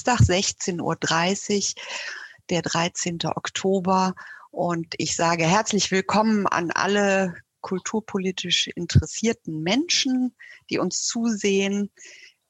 Dienstag, 16.30 Uhr, der 13. Oktober. Und ich sage herzlich willkommen an alle kulturpolitisch interessierten Menschen, die uns zusehen.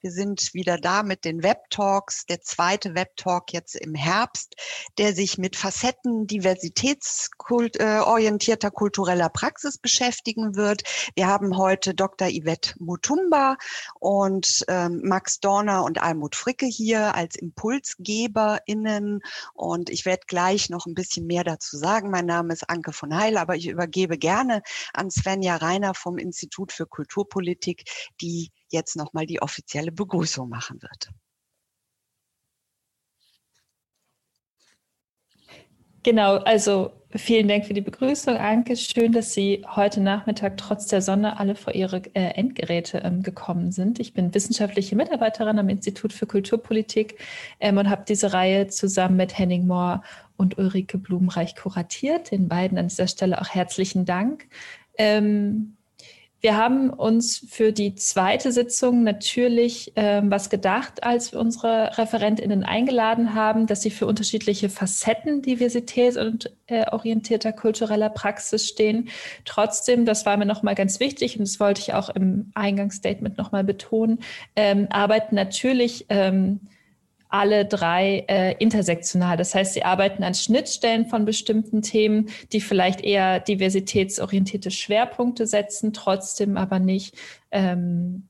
Wir sind wieder da mit den Web Talks, der zweite Web Talk jetzt im Herbst, der sich mit Facetten diversitätsorientierter äh, kultureller Praxis beschäftigen wird. Wir haben heute Dr. Yvette Mutumba und ähm, Max Dorner und Almut Fricke hier als ImpulsgeberInnen. Und ich werde gleich noch ein bisschen mehr dazu sagen. Mein Name ist Anke von Heil, aber ich übergebe gerne an Svenja Reiner vom Institut für Kulturpolitik, die jetzt nochmal die offizielle Begrüßung machen wird. Genau, also vielen Dank für die Begrüßung, Anke. Schön, dass Sie heute Nachmittag trotz der Sonne alle vor Ihre äh, Endgeräte ähm, gekommen sind. Ich bin wissenschaftliche Mitarbeiterin am Institut für Kulturpolitik ähm, und habe diese Reihe zusammen mit Henning Mohr und Ulrike Blumenreich kuratiert. Den beiden an dieser Stelle auch herzlichen Dank. Ähm, wir haben uns für die zweite Sitzung natürlich ähm, was gedacht, als wir unsere ReferentInnen eingeladen haben, dass sie für unterschiedliche Facetten Diversität und äh, orientierter kultureller Praxis stehen. Trotzdem, das war mir nochmal ganz wichtig und das wollte ich auch im Eingangsstatement nochmal betonen, ähm, arbeiten natürlich ähm, alle drei äh, intersektional. Das heißt, sie arbeiten an Schnittstellen von bestimmten Themen, die vielleicht eher diversitätsorientierte Schwerpunkte setzen, trotzdem aber nicht ähm,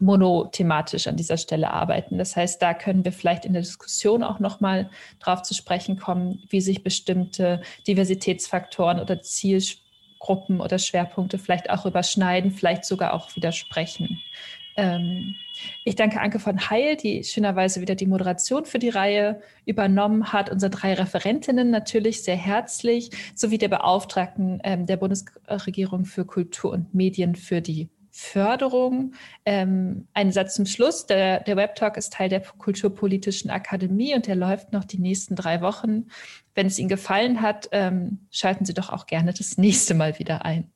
monothematisch an dieser Stelle arbeiten. Das heißt, da können wir vielleicht in der Diskussion auch nochmal drauf zu sprechen kommen, wie sich bestimmte Diversitätsfaktoren oder Zielgruppen oder Schwerpunkte vielleicht auch überschneiden, vielleicht sogar auch widersprechen. Ähm, ich danke Anke von Heil, die schönerweise wieder die Moderation für die Reihe übernommen hat. Unsere drei Referentinnen natürlich sehr herzlich, sowie der Beauftragten ähm, der Bundesregierung für Kultur und Medien für die Förderung. Ähm, ein Satz zum Schluss. Der, der Webtalk ist Teil der Kulturpolitischen Akademie und der läuft noch die nächsten drei Wochen. Wenn es Ihnen gefallen hat, ähm, schalten Sie doch auch gerne das nächste Mal wieder ein.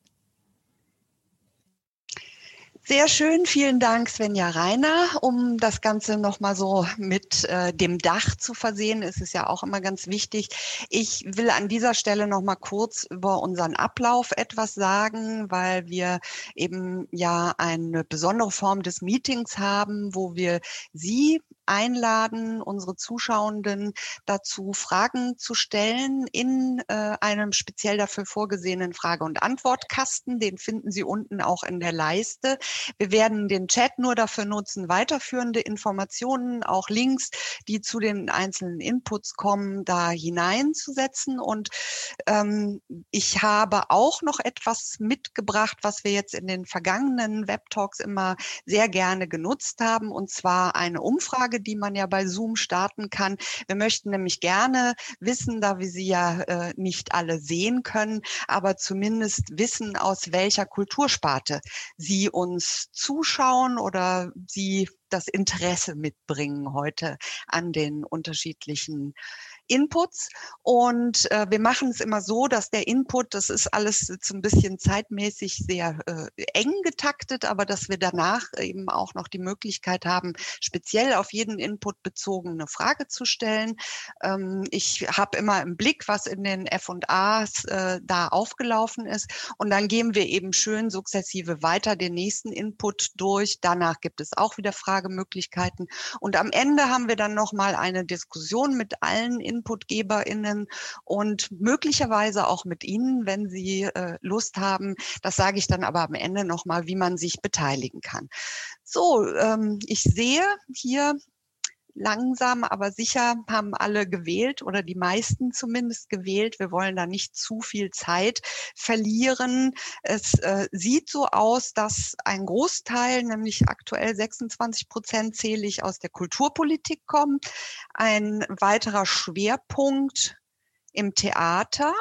Sehr schön, vielen Dank Svenja Reiner. Um das Ganze nochmal so mit äh, dem Dach zu versehen, ist es ja auch immer ganz wichtig. Ich will an dieser Stelle nochmal kurz über unseren Ablauf etwas sagen, weil wir eben ja eine besondere Form des Meetings haben, wo wir Sie einladen, unsere Zuschauenden dazu, Fragen zu stellen in äh, einem speziell dafür vorgesehenen Frage- und Antwortkasten. Den finden Sie unten auch in der Leiste. Wir werden den Chat nur dafür nutzen, weiterführende Informationen, auch Links, die zu den einzelnen Inputs kommen, da hineinzusetzen. Und ähm, ich habe auch noch etwas mitgebracht, was wir jetzt in den vergangenen Web-Talks immer sehr gerne genutzt haben, und zwar eine Umfrage, die man ja bei Zoom starten kann. Wir möchten nämlich gerne wissen, da wir sie ja äh, nicht alle sehen können, aber zumindest wissen, aus welcher Kultursparte sie uns zuschauen oder sie das Interesse mitbringen heute an den unterschiedlichen Inputs und äh, wir machen es immer so, dass der Input, das ist alles so ein bisschen zeitmäßig sehr äh, eng getaktet, aber dass wir danach eben auch noch die Möglichkeit haben, speziell auf jeden Input bezogen eine Frage zu stellen. Ähm, ich habe immer im Blick, was in den F&As äh, da aufgelaufen ist und dann gehen wir eben schön sukzessive weiter den nächsten Input durch. Danach gibt es auch wieder Fragemöglichkeiten und am Ende haben wir dann noch mal eine Diskussion mit allen Inputs InputgeberInnen und möglicherweise auch mit Ihnen, wenn Sie äh, Lust haben. Das sage ich dann aber am Ende nochmal, wie man sich beteiligen kann. So, ähm, ich sehe hier langsam, aber sicher haben alle gewählt oder die meisten zumindest gewählt. Wir wollen da nicht zu viel Zeit verlieren. Es äh, sieht so aus, dass ein Großteil, nämlich aktuell 26 Prozent zähle ich aus der Kulturpolitik kommt. Ein weiterer Schwerpunkt im Theater.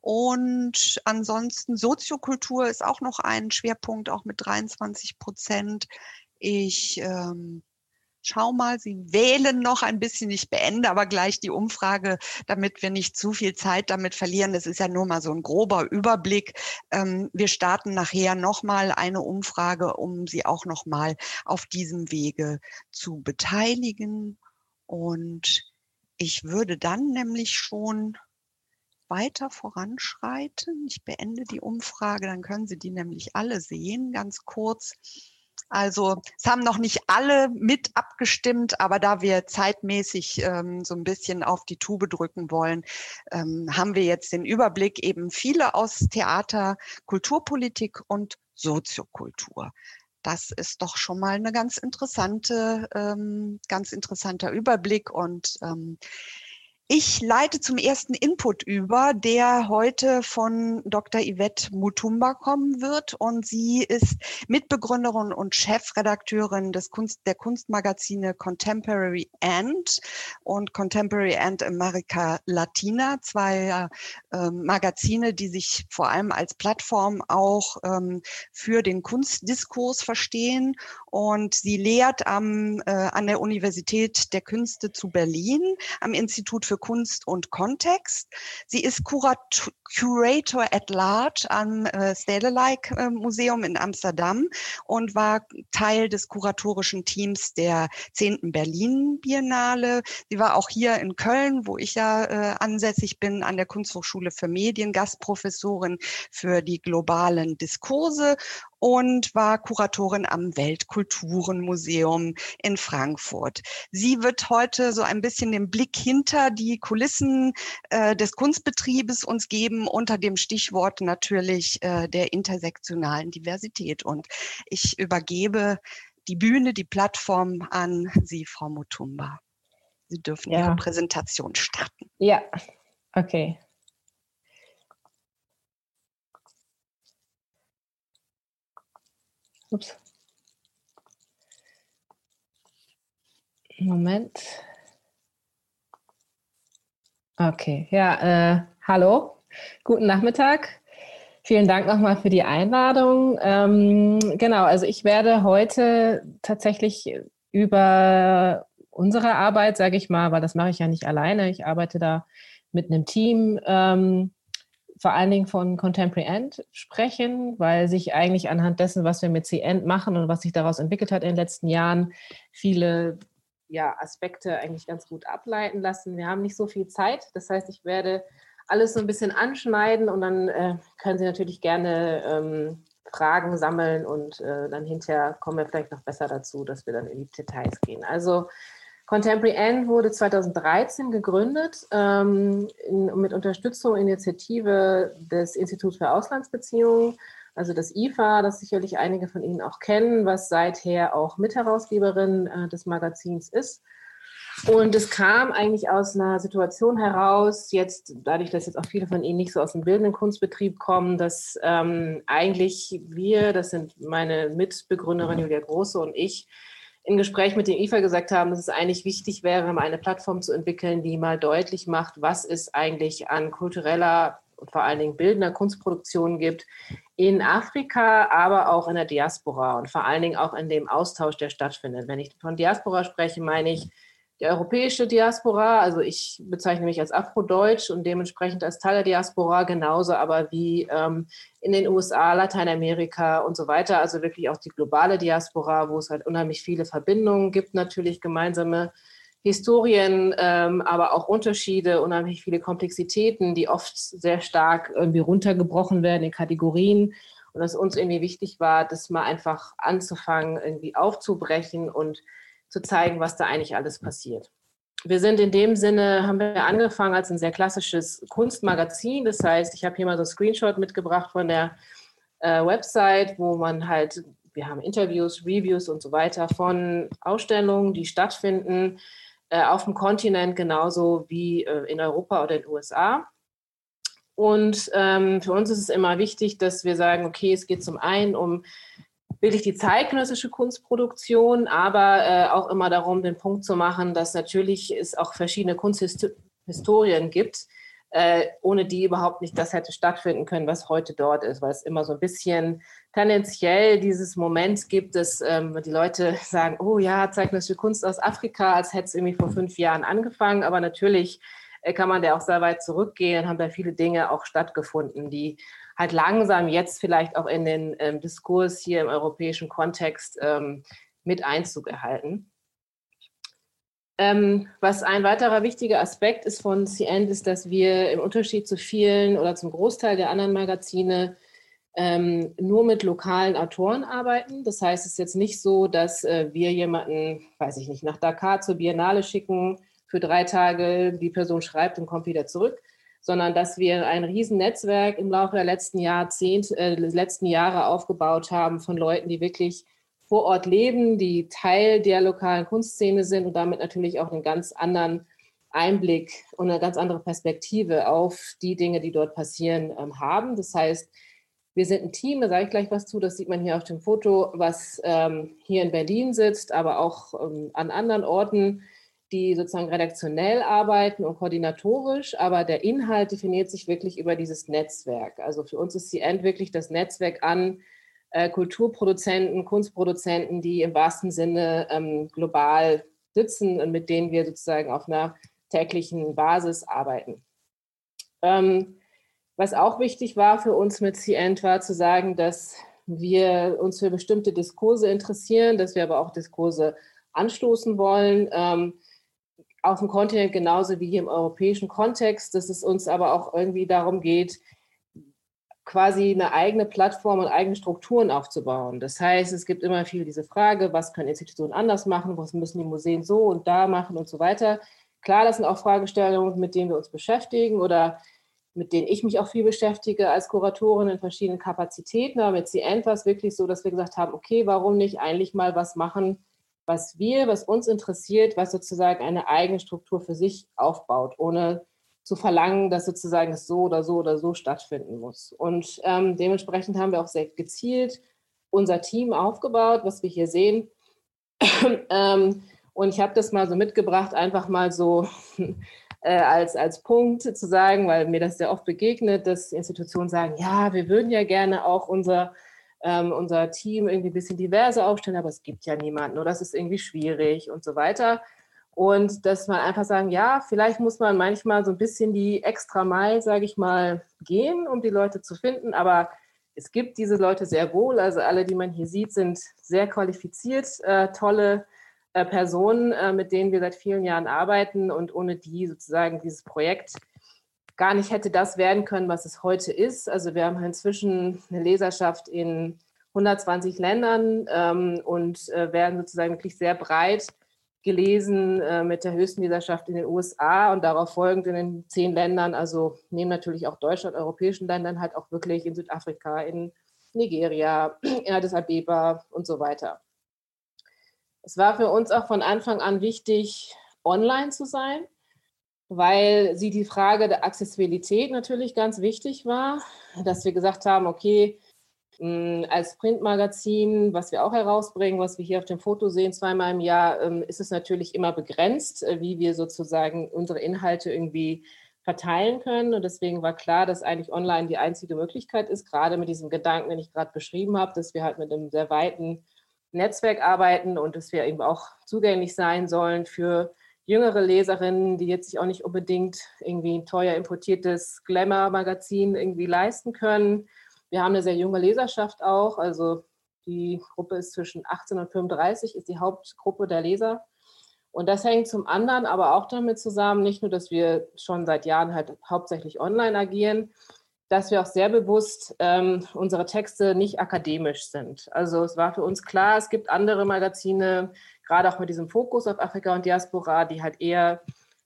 Und ansonsten Soziokultur ist auch noch ein Schwerpunkt, auch mit 23 Prozent. Ich ähm, schau mal, Sie wählen noch ein bisschen. Ich beende aber gleich die Umfrage, damit wir nicht zu viel Zeit damit verlieren. Das ist ja nur mal so ein grober Überblick. Ähm, wir starten nachher nochmal eine Umfrage, um Sie auch nochmal auf diesem Wege zu beteiligen. Und ich würde dann nämlich schon weiter voranschreiten. Ich beende die Umfrage, dann können Sie die nämlich alle sehen, ganz kurz. Also es haben noch nicht alle mit abgestimmt, aber da wir zeitmäßig ähm, so ein bisschen auf die Tube drücken wollen, ähm, haben wir jetzt den Überblick eben viele aus Theater, Kulturpolitik und Soziokultur. Das ist doch schon mal eine ganz interessante, ähm, ganz interessanter Überblick und ähm, ich leite zum ersten Input über, der heute von Dr. Yvette Mutumba kommen wird. Und sie ist Mitbegründerin und Chefredakteurin des Kunst, der Kunstmagazine Contemporary and und Contemporary and America Latina, zwei äh, Magazine, die sich vor allem als Plattform auch ähm, für den Kunstdiskurs verstehen. Und sie lehrt am, äh, an der Universität der Künste zu Berlin, am Institut für Kunst und Kontext. Sie ist Kurat Curator at Large am äh, Stedelijk äh, Museum in Amsterdam und war Teil des kuratorischen Teams der 10. Berlin Biennale. Sie war auch hier in Köln, wo ich ja äh, ansässig bin, an der Kunsthochschule für Medien, Gastprofessorin für die globalen Diskurse und war Kuratorin am Weltkulturenmuseum in Frankfurt. Sie wird heute so ein bisschen den Blick hinter die Kulissen äh, des Kunstbetriebes uns geben, unter dem Stichwort natürlich äh, der intersektionalen Diversität. Und ich übergebe die Bühne, die Plattform an Sie, Frau Mutumba. Sie dürfen ja. Ihre Präsentation starten. Ja, okay. Ups. Moment. Okay, ja, äh, hallo, guten Nachmittag. Vielen Dank nochmal für die Einladung. Ähm, genau, also ich werde heute tatsächlich über unsere Arbeit, sage ich mal, weil das mache ich ja nicht alleine. Ich arbeite da mit einem Team, ähm, vor allen Dingen von Contemporary End sprechen, weil sich eigentlich anhand dessen, was wir mit C-End machen und was sich daraus entwickelt hat in den letzten Jahren, viele ja, Aspekte eigentlich ganz gut ableiten lassen. Wir haben nicht so viel Zeit, das heißt, ich werde alles so ein bisschen anschneiden und dann äh, können Sie natürlich gerne ähm, Fragen sammeln und äh, dann hinterher kommen wir vielleicht noch besser dazu, dass wir dann in die Details gehen. Also Contemporary End wurde 2013 gegründet ähm, in, mit Unterstützung Initiative des Instituts für Auslandsbeziehungen, also das IFA, das sicherlich einige von Ihnen auch kennen, was seither auch Mitherausgeberin äh, des Magazins ist. Und es kam eigentlich aus einer Situation heraus, jetzt dadurch, dass jetzt auch viele von Ihnen nicht so aus dem bildenden Kunstbetrieb kommen, dass ähm, eigentlich wir, das sind meine Mitbegründerin Julia Große und ich, im Gespräch mit dem IFA gesagt haben, dass es eigentlich wichtig wäre, mal eine Plattform zu entwickeln, die mal deutlich macht, was es eigentlich an kultureller und vor allen Dingen bildender Kunstproduktion gibt in Afrika, aber auch in der Diaspora und vor allen Dingen auch in dem Austausch, der stattfindet. Wenn ich von Diaspora spreche, meine ich die europäische Diaspora, also ich bezeichne mich als Afrodeutsch und dementsprechend als Teil der Diaspora, genauso aber wie ähm, in den USA, Lateinamerika und so weiter, also wirklich auch die globale Diaspora, wo es halt unheimlich viele Verbindungen gibt, natürlich gemeinsame Historien, ähm, aber auch Unterschiede, unheimlich viele Komplexitäten, die oft sehr stark irgendwie runtergebrochen werden in Kategorien. Und dass uns irgendwie wichtig war, das mal einfach anzufangen, irgendwie aufzubrechen und zu zeigen, was da eigentlich alles passiert. Wir sind in dem Sinne, haben wir angefangen als ein sehr klassisches Kunstmagazin. Das heißt, ich habe hier mal so ein Screenshot mitgebracht von der äh, Website, wo man halt, wir haben Interviews, Reviews und so weiter von Ausstellungen, die stattfinden äh, auf dem Kontinent genauso wie äh, in Europa oder in den USA. Und ähm, für uns ist es immer wichtig, dass wir sagen, okay, es geht zum einen um wirklich die zeitgenössische Kunstproduktion, aber äh, auch immer darum, den Punkt zu machen, dass natürlich es auch verschiedene Kunsthistorien gibt, äh, ohne die überhaupt nicht das hätte stattfinden können, was heute dort ist, weil es immer so ein bisschen tendenziell dieses Moment gibt, dass ähm, die Leute sagen, oh ja, zeitgenössische Kunst aus Afrika, als hätte es irgendwie vor fünf Jahren angefangen, aber natürlich äh, kann man da auch sehr weit zurückgehen, haben da viele Dinge auch stattgefunden, die halt langsam jetzt vielleicht auch in den ähm, Diskurs hier im europäischen Kontext ähm, mit Einzug erhalten. Ähm, was ein weiterer wichtiger Aspekt ist von CN, ist, dass wir im Unterschied zu vielen oder zum Großteil der anderen Magazine ähm, nur mit lokalen Autoren arbeiten. Das heißt, es ist jetzt nicht so, dass äh, wir jemanden, weiß ich nicht, nach Dakar zur Biennale schicken für drei Tage, die Person schreibt und kommt wieder zurück, sondern dass wir ein Riesennetzwerk im Laufe der letzten Jahrzehnte, äh, letzten Jahre aufgebaut haben von Leuten, die wirklich vor Ort leben, die Teil der lokalen Kunstszene sind und damit natürlich auch einen ganz anderen Einblick und eine ganz andere Perspektive auf die Dinge, die dort passieren, ähm, haben. Das heißt, wir sind ein Team, da sage ich gleich was zu, das sieht man hier auf dem Foto, was ähm, hier in Berlin sitzt, aber auch ähm, an anderen Orten, die sozusagen redaktionell arbeiten und koordinatorisch, aber der Inhalt definiert sich wirklich über dieses Netzwerk. Also für uns ist End wirklich das Netzwerk an äh, Kulturproduzenten, Kunstproduzenten, die im wahrsten Sinne ähm, global sitzen und mit denen wir sozusagen auf einer täglichen Basis arbeiten. Ähm, was auch wichtig war für uns mit CN war zu sagen, dass wir uns für bestimmte Diskurse interessieren, dass wir aber auch Diskurse anstoßen wollen. Ähm, auf dem Kontinent genauso wie hier im europäischen Kontext, dass es uns aber auch irgendwie darum geht, quasi eine eigene Plattform und eigene Strukturen aufzubauen. Das heißt, es gibt immer viel diese Frage, was können Institutionen anders machen, was müssen die Museen so und da machen und so weiter. Klar, das sind auch Fragestellungen, mit denen wir uns beschäftigen oder mit denen ich mich auch viel beschäftige als Kuratorin in verschiedenen Kapazitäten. Aber mit CN war es wirklich so, dass wir gesagt haben, okay, warum nicht eigentlich mal was machen, was wir, was uns interessiert, was sozusagen eine eigene Struktur für sich aufbaut, ohne zu verlangen, dass sozusagen es so oder so oder so stattfinden muss. Und ähm, dementsprechend haben wir auch sehr gezielt unser Team aufgebaut, was wir hier sehen. ähm, und ich habe das mal so mitgebracht, einfach mal so äh, als, als Punkt zu sagen, weil mir das sehr oft begegnet, dass Institutionen sagen, ja, wir würden ja gerne auch unser, ähm, unser Team irgendwie ein bisschen diverser aufstellen, aber es gibt ja niemanden oder das ist irgendwie schwierig und so weiter. Und dass man einfach sagen, ja, vielleicht muss man manchmal so ein bisschen die extra Meile, sage ich mal, gehen, um die Leute zu finden. Aber es gibt diese Leute sehr wohl. Also alle, die man hier sieht, sind sehr qualifiziert, äh, tolle äh, Personen, äh, mit denen wir seit vielen Jahren arbeiten und ohne die sozusagen dieses Projekt gar nicht hätte das werden können, was es heute ist. Also wir haben inzwischen eine Leserschaft in 120 Ländern ähm, und äh, werden sozusagen wirklich sehr breit gelesen äh, mit der höchsten Leserschaft in den USA und darauf folgend in den zehn Ländern, also neben natürlich auch Deutschland, europäischen Ländern, halt auch wirklich in Südafrika, in Nigeria, in Addis Abeba und so weiter. Es war für uns auch von Anfang an wichtig, online zu sein, weil sie die Frage der Accessibilität natürlich ganz wichtig war, dass wir gesagt haben, okay, hm, als Printmagazin, was wir auch herausbringen, was wir hier auf dem Foto sehen, zweimal im Jahr, ähm, ist es natürlich immer begrenzt, äh, wie wir sozusagen unsere Inhalte irgendwie verteilen können. Und deswegen war klar, dass eigentlich online die einzige Möglichkeit ist, gerade mit diesem Gedanken, den ich gerade beschrieben habe, dass wir halt mit einem sehr weiten Netzwerk arbeiten und dass wir eben auch zugänglich sein sollen für jüngere Leserinnen, die jetzt sich auch nicht unbedingt irgendwie ein teuer importiertes Glamour-Magazin irgendwie leisten können. Wir haben eine sehr junge Leserschaft auch, also die Gruppe ist zwischen 18 und 35, ist die Hauptgruppe der Leser. Und das hängt zum anderen aber auch damit zusammen, nicht nur, dass wir schon seit Jahren halt hauptsächlich online agieren, dass wir auch sehr bewusst ähm, unsere Texte nicht akademisch sind. Also es war für uns klar, es gibt andere Magazine, gerade auch mit diesem Fokus auf Afrika und Diaspora, die halt eher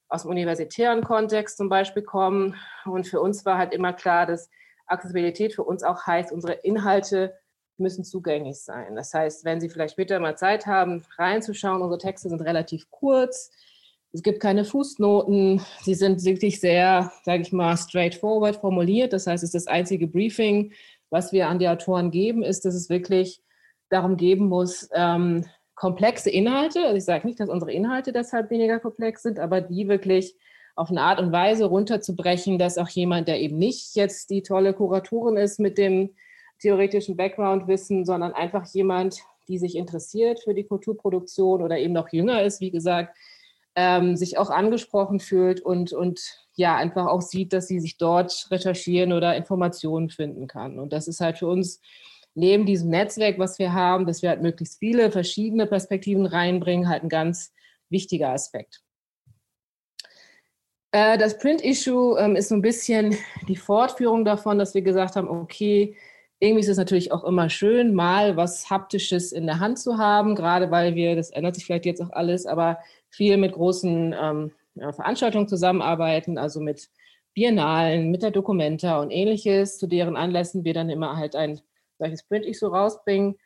aus dem universitären Kontext zum Beispiel kommen. Und für uns war halt immer klar, dass Accessibilität für uns auch heißt, unsere Inhalte müssen zugänglich sein. Das heißt, wenn Sie vielleicht später mal Zeit haben, reinzuschauen, unsere Texte sind relativ kurz, es gibt keine Fußnoten. Sie sind wirklich sehr, sage ich mal, straightforward formuliert. Das heißt, es ist das einzige Briefing, was wir an die Autoren geben, ist, dass es wirklich darum geben muss, ähm, komplexe Inhalte, also ich sage nicht, dass unsere Inhalte deshalb weniger komplex sind, aber die wirklich auf eine Art und Weise runterzubrechen, dass auch jemand, der eben nicht jetzt die tolle Kuratorin ist mit dem theoretischen Background-Wissen, sondern einfach jemand, die sich interessiert für die Kulturproduktion oder eben noch jünger ist, wie gesagt, ähm, sich auch angesprochen fühlt und, und ja, einfach auch sieht, dass sie sich dort recherchieren oder Informationen finden kann. Und das ist halt für uns neben diesem Netzwerk, was wir haben, dass wir halt möglichst viele verschiedene Perspektiven reinbringen, halt ein ganz wichtiger Aspekt. Äh, das Print-Issue ähm, ist so ein bisschen die Fortführung davon, dass wir gesagt haben, okay, irgendwie ist es natürlich auch immer schön, mal was Haptisches in der Hand zu haben, gerade weil wir, das ändert sich vielleicht jetzt auch alles, aber viel mit großen ähm, ja, Veranstaltungen zusammenarbeiten, also mit Biennalen, mit der Documenta und ähnliches, zu deren Anlässen wir dann immer halt ein solches Print-Issue rausbringen,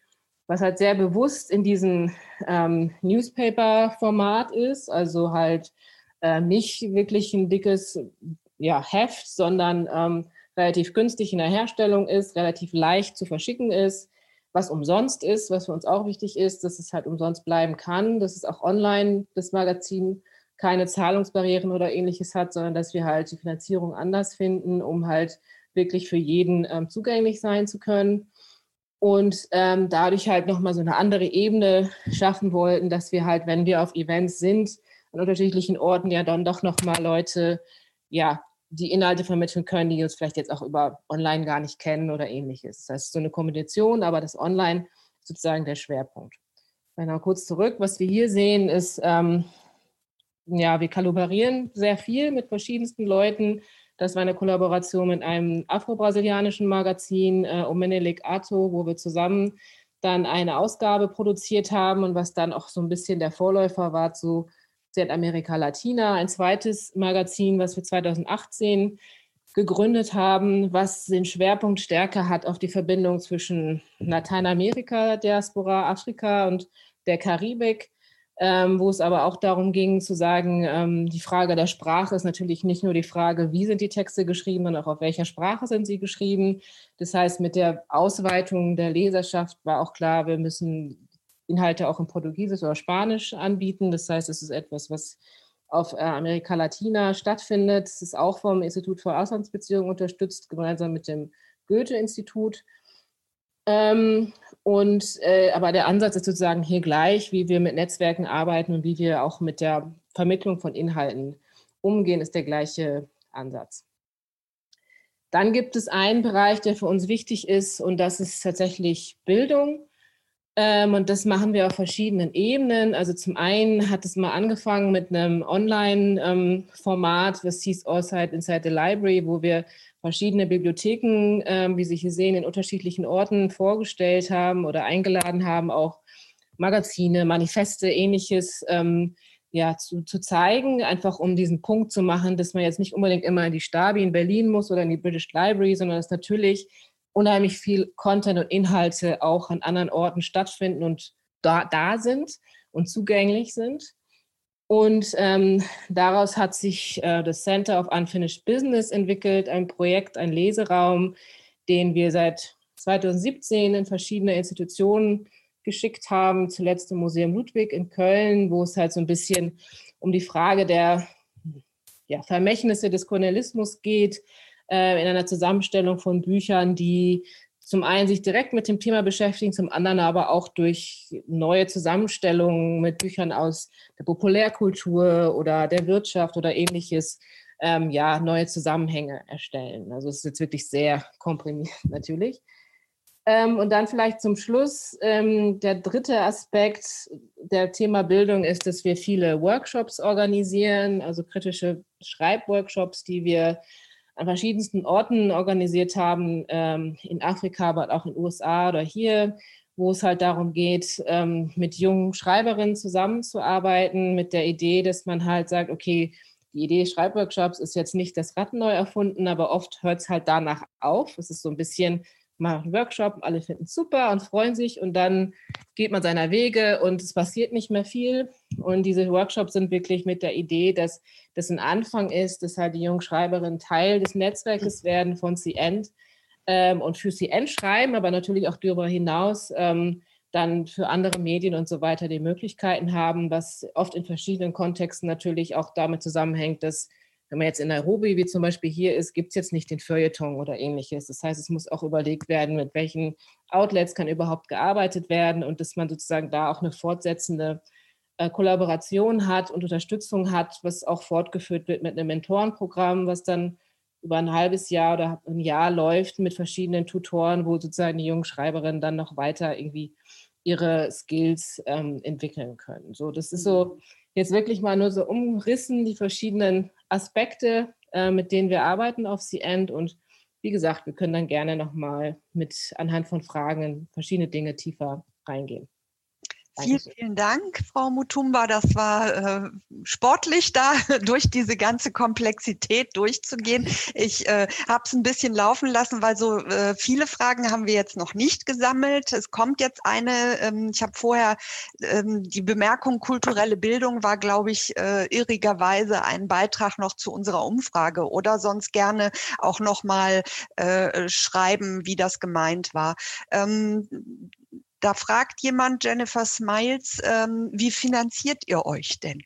was halt sehr bewusst in diesem ähm, Newspaper-Format ist, also halt äh, nicht wirklich ein dickes ja, Heft, sondern ähm, relativ günstig in der Herstellung ist, relativ leicht zu verschicken ist, was umsonst ist, was für uns auch wichtig ist, dass es halt umsonst bleiben kann, dass es auch online das Magazin keine Zahlungsbarrieren oder ähnliches hat, sondern dass wir halt die Finanzierung anders finden, um halt wirklich für jeden ähm, zugänglich sein zu können. Und ähm, dadurch halt nochmal so eine andere Ebene schaffen wollten, dass wir halt, wenn wir auf Events sind, an unterschiedlichen Orten ja dann doch nochmal Leute, ja, die Inhalte vermitteln können, die uns vielleicht jetzt auch über online gar nicht kennen oder ähnliches. Das heißt, so eine Kombination, aber das Online ist sozusagen der Schwerpunkt. Noch kurz zurück, was wir hier sehen, ist, ähm, ja, wir kollaborieren sehr viel mit verschiedensten Leuten. Das war eine Kollaboration mit einem afro-brasilianischen Magazin, äh, Omenelik Ato, wo wir zusammen dann eine Ausgabe produziert haben. Und was dann auch so ein bisschen der Vorläufer war zu Sie hat Amerika Latina, ein zweites Magazin, was wir 2018 gegründet haben, was den Schwerpunkt stärker hat auf die Verbindung zwischen Lateinamerika, Diaspora, Afrika und der Karibik, ähm, wo es aber auch darum ging zu sagen, ähm, die Frage der Sprache ist natürlich nicht nur die Frage, wie sind die Texte geschrieben, sondern auch auf welcher Sprache sind sie geschrieben. Das heißt, mit der Ausweitung der Leserschaft war auch klar, wir müssen Inhalte auch in Portugiesisch oder Spanisch anbieten. Das heißt, es ist etwas, was auf äh, Amerika Latina stattfindet. Es ist auch vom Institut für Auslandsbeziehungen unterstützt, gemeinsam mit dem Goethe-Institut. Ähm, und äh, aber der Ansatz ist sozusagen hier gleich, wie wir mit Netzwerken arbeiten und wie wir auch mit der Vermittlung von Inhalten umgehen, ist der gleiche Ansatz. Dann gibt es einen Bereich, der für uns wichtig ist, und das ist tatsächlich Bildung. Ähm, und das machen wir auf verschiedenen Ebenen. Also zum einen hat es mal angefangen mit einem Online-Format, ähm, was hieß Allside Inside the Library, wo wir verschiedene Bibliotheken, ähm, wie Sie hier sehen, in unterschiedlichen Orten vorgestellt haben oder eingeladen haben, auch Magazine, Manifeste, ähnliches ja, zu, zu zeigen, einfach um diesen Punkt zu machen, dass man jetzt nicht unbedingt immer in die Stabi in Berlin muss oder in die British Library, sondern es natürlich unheimlich viel Content und Inhalte auch an anderen Orten stattfinden und da, da sind und zugänglich sind. Und ähm, daraus hat sich äh, das Center of Unfinished Business entwickelt, ein Projekt, ein Leseraum, den wir seit 2017 in verschiedene Institutionen geschickt haben, zuletzt im Museum Ludwig in Köln, wo es halt so ein bisschen um die Frage der ja, Vermächtnisse des Kolonialismus geht, äh, in einer Zusammenstellung von Büchern, die zum einen sich direkt mit dem Thema beschäftigen, zum anderen aber auch durch neue Zusammenstellungen mit Büchern aus der Populärkultur oder der Wirtschaft oder ähnliches, ähm, ja, neue Zusammenhänge erstellen. Also es ist jetzt wirklich sehr komprimiert natürlich. Ähm, und dann vielleicht zum Schluss, ähm, der dritte Aspekt der Thema Bildung ist, dass wir viele Workshops organisieren, also kritische Schreibworkshops, die wir an verschiedensten Orten organisiert haben, ähm, in Afrika, aber auch in den USA oder hier, wo es halt darum geht, ähm, mit jungen Schreiberinnen zusammenzuarbeiten, mit der Idee, dass man halt sagt, okay, die Idee Schreibworkshops ist jetzt nicht das Rad neu erfunden, aber oft hört es halt danach auf. Es ist so ein bisschen macht einen Workshop, alle finden es super und freuen sich und dann geht man seiner Wege und es passiert nicht mehr viel. Und diese Workshops sind wirklich mit der Idee, dass das ein Anfang ist, dass halt die jungen Schreiberinnen Teil des Netzwerkes werden von CN ähm, und für CN schreiben, aber natürlich auch darüber hinaus ähm, dann für andere Medien und so weiter die Möglichkeiten haben, was oft in verschiedenen Kontexten natürlich auch damit zusammenhängt, dass wenn man jetzt in Nairobi, wie zum Beispiel hier ist, gibt es jetzt nicht den Feuilleton oder ähnliches. Das heißt, es muss auch überlegt werden, mit welchen Outlets kann überhaupt gearbeitet werden und dass man sozusagen da auch eine fortsetzende äh, Kollaboration hat und Unterstützung hat, was auch fortgeführt wird mit einem Mentorenprogramm, was dann über ein halbes Jahr oder ein Jahr läuft mit verschiedenen Tutoren, wo sozusagen die jungen Schreiberinnen dann noch weiter irgendwie ihre Skills ähm, entwickeln können. So, das ist so mhm. Jetzt wirklich mal nur so umrissen die verschiedenen Aspekte, äh, mit denen wir arbeiten auf C-End. Und wie gesagt, wir können dann gerne nochmal mit anhand von Fragen verschiedene Dinge tiefer reingehen. Vielen, vielen Dank, Frau Mutumba. Das war äh, sportlich, da durch diese ganze Komplexität durchzugehen. Ich äh, habe es ein bisschen laufen lassen, weil so äh, viele Fragen haben wir jetzt noch nicht gesammelt. Es kommt jetzt eine. Ähm, ich habe vorher ähm, die Bemerkung kulturelle Bildung war, glaube ich, äh, irrigerweise ein Beitrag noch zu unserer Umfrage oder sonst gerne auch noch mal äh, schreiben, wie das gemeint war. Ähm, da fragt jemand, Jennifer Smiles, ähm, wie finanziert ihr euch denn?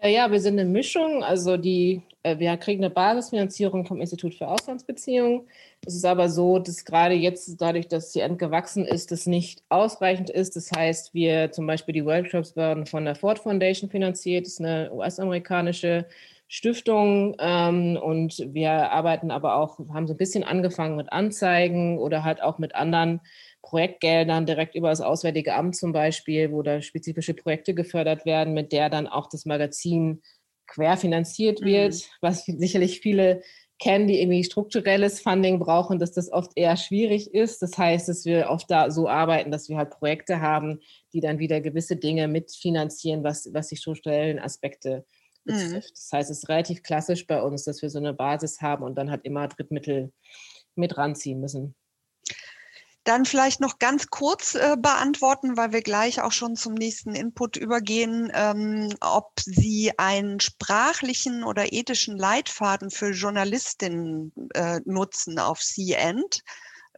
Äh, ja, wir sind eine Mischung. Also die, äh, wir kriegen eine Basisfinanzierung vom Institut für Auslandsbeziehungen. Es ist aber so, dass gerade jetzt, dadurch, dass die End gewachsen ist, das nicht ausreichend ist. Das heißt, wir zum Beispiel die Workshops werden von der Ford Foundation finanziert. Das ist eine US-amerikanische Stiftung ähm, und wir arbeiten aber auch, haben so ein bisschen angefangen mit Anzeigen oder halt auch mit anderen Projektgeldern direkt über das Auswärtige Amt zum Beispiel, wo da spezifische Projekte gefördert werden, mit der dann auch das Magazin querfinanziert wird, mhm. was sicherlich viele kennen, die irgendwie strukturelles Funding brauchen, dass das oft eher schwierig ist. Das heißt, dass wir oft da so arbeiten, dass wir halt Projekte haben, die dann wieder gewisse Dinge mitfinanzieren, was, was die strukturellen Aspekte mhm. betrifft. Das heißt, es ist relativ klassisch bei uns, dass wir so eine Basis haben und dann halt immer Drittmittel mit ranziehen müssen. Dann vielleicht noch ganz kurz äh, beantworten, weil wir gleich auch schon zum nächsten Input übergehen, ähm, ob Sie einen sprachlichen oder ethischen Leitfaden für Journalistinnen äh, nutzen auf C-End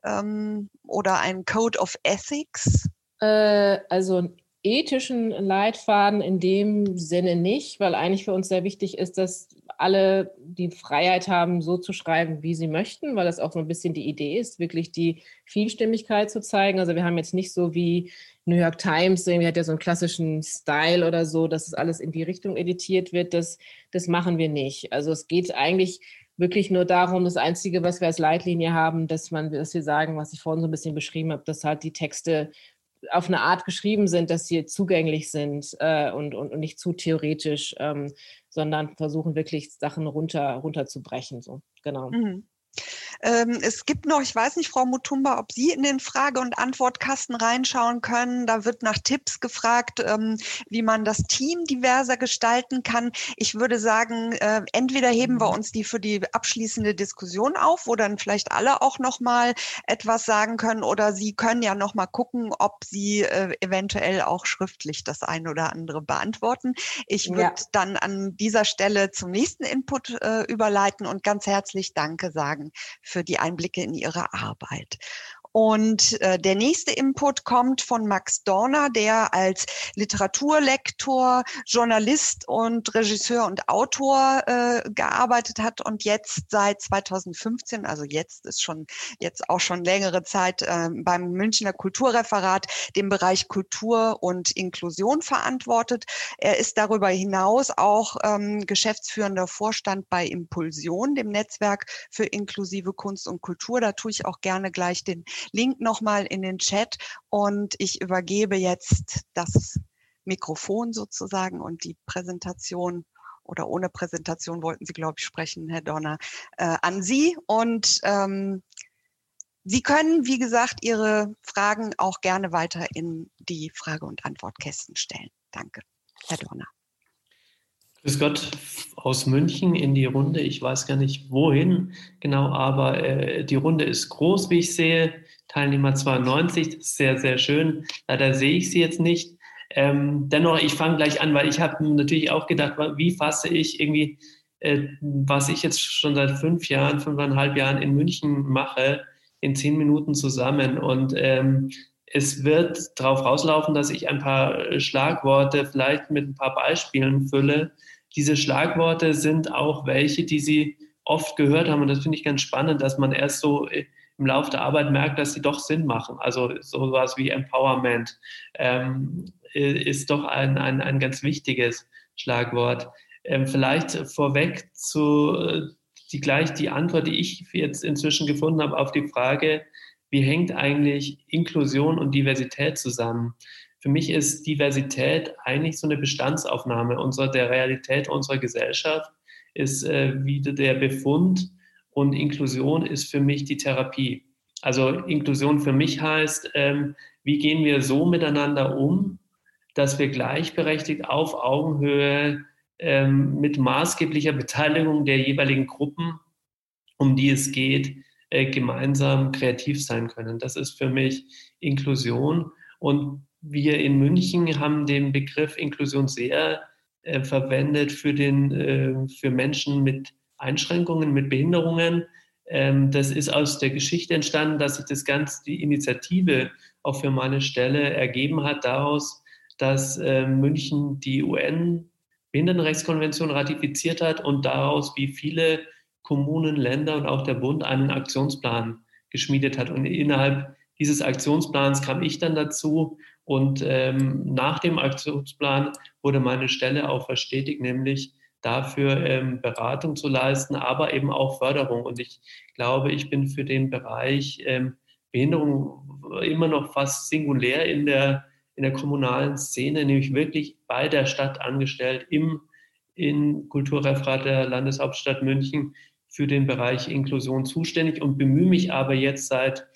ähm, oder einen Code of Ethics. Äh, also ethischen Leitfaden in dem Sinne nicht, weil eigentlich für uns sehr wichtig ist, dass alle die Freiheit haben, so zu schreiben, wie sie möchten, weil das auch so ein bisschen die Idee ist, wirklich die Vielstimmigkeit zu zeigen. Also wir haben jetzt nicht so wie New York Times, irgendwie hat ja so einen klassischen Style oder so, dass es alles in die Richtung editiert wird. Das, das machen wir nicht. Also es geht eigentlich wirklich nur darum, das Einzige, was wir als Leitlinie haben, dass man, dass wir sagen, was ich vorhin so ein bisschen beschrieben habe, dass halt die Texte auf eine Art geschrieben sind, dass sie zugänglich sind äh, und, und, und, nicht zu theoretisch, ähm, sondern versuchen wirklich Sachen runter, runterzubrechen. So. Genau. Mhm. Ähm, es gibt noch, ich weiß nicht, Frau Mutumba, ob Sie in den Frage- und Antwortkasten reinschauen können. Da wird nach Tipps gefragt, ähm, wie man das Team diverser gestalten kann. Ich würde sagen, äh, entweder heben wir mhm. uns die für die abschließende Diskussion auf, wo dann vielleicht alle auch noch mal etwas sagen können, oder Sie können ja noch mal gucken, ob Sie äh, eventuell auch schriftlich das eine oder andere beantworten. Ich würde ja. dann an dieser Stelle zum nächsten Input äh, überleiten und ganz herzlich Danke sagen für die Einblicke in ihre Arbeit. Und äh, der nächste Input kommt von Max Dorner, der als Literaturlektor, Journalist und Regisseur und Autor äh, gearbeitet hat und jetzt seit 2015, also jetzt ist schon jetzt auch schon längere Zeit äh, beim Münchner Kulturreferat den Bereich Kultur und Inklusion verantwortet. Er ist darüber hinaus auch ähm, geschäftsführender Vorstand bei Impulsion, dem Netzwerk für inklusive Kunst und Kultur. Da tue ich auch gerne gleich den Link nochmal in den Chat und ich übergebe jetzt das Mikrofon sozusagen und die Präsentation oder ohne Präsentation wollten Sie, glaube ich, sprechen, Herr Donner, äh, an Sie. Und ähm, Sie können, wie gesagt, Ihre Fragen auch gerne weiter in die Frage- und Antwortkästen stellen. Danke, Herr Donner. Grüß Gott aus München in die Runde. Ich weiß gar nicht wohin genau, aber äh, die Runde ist groß, wie ich sehe. Teilnehmer 92, das ist sehr, sehr schön. Leider sehe ich sie jetzt nicht. Ähm, dennoch, ich fange gleich an, weil ich habe natürlich auch gedacht, wie fasse ich irgendwie, äh, was ich jetzt schon seit fünf Jahren, fünfeinhalb Jahren in München mache, in zehn Minuten zusammen. Und ähm, es wird darauf rauslaufen, dass ich ein paar Schlagworte vielleicht mit ein paar Beispielen fülle. Diese Schlagworte sind auch welche, die Sie oft gehört haben. Und das finde ich ganz spannend, dass man erst so äh, im Laufe der Arbeit merkt, dass sie doch Sinn machen. Also sowas wie Empowerment ähm, ist doch ein, ein, ein ganz wichtiges Schlagwort. Ähm, vielleicht vorweg zu äh, die gleich die Antwort, die ich jetzt inzwischen gefunden habe auf die Frage, wie hängt eigentlich Inklusion und Diversität zusammen? für mich ist Diversität eigentlich so eine Bestandsaufnahme unserer, der Realität unserer Gesellschaft, ist äh, wieder der Befund und Inklusion ist für mich die Therapie. Also Inklusion für mich heißt, ähm, wie gehen wir so miteinander um, dass wir gleichberechtigt auf Augenhöhe ähm, mit maßgeblicher Beteiligung der jeweiligen Gruppen, um die es geht, gemeinsam kreativ sein können. Das ist für mich Inklusion. Und wir in München haben den Begriff Inklusion sehr äh, verwendet für, den, äh, für Menschen mit Einschränkungen, mit Behinderungen. Ähm, das ist aus der Geschichte entstanden, dass sich das Ganze, die Initiative auch für meine Stelle ergeben hat, daraus, dass äh, München die UN-Behindertenrechtskonvention ratifiziert hat und daraus, wie viele Kommunen, Länder und auch der Bund einen Aktionsplan geschmiedet hat. Und innerhalb dieses Aktionsplans kam ich dann dazu und ähm, nach dem Aktionsplan wurde meine Stelle auch verstetigt, nämlich dafür ähm, Beratung zu leisten, aber eben auch Förderung. Und ich glaube, ich bin für den Bereich ähm, Behinderung immer noch fast singulär in der, in der kommunalen Szene, nämlich wirklich bei der Stadt angestellt, im in Kulturreferat der Landeshauptstadt München für den Bereich Inklusion zuständig und bemühe mich aber jetzt seit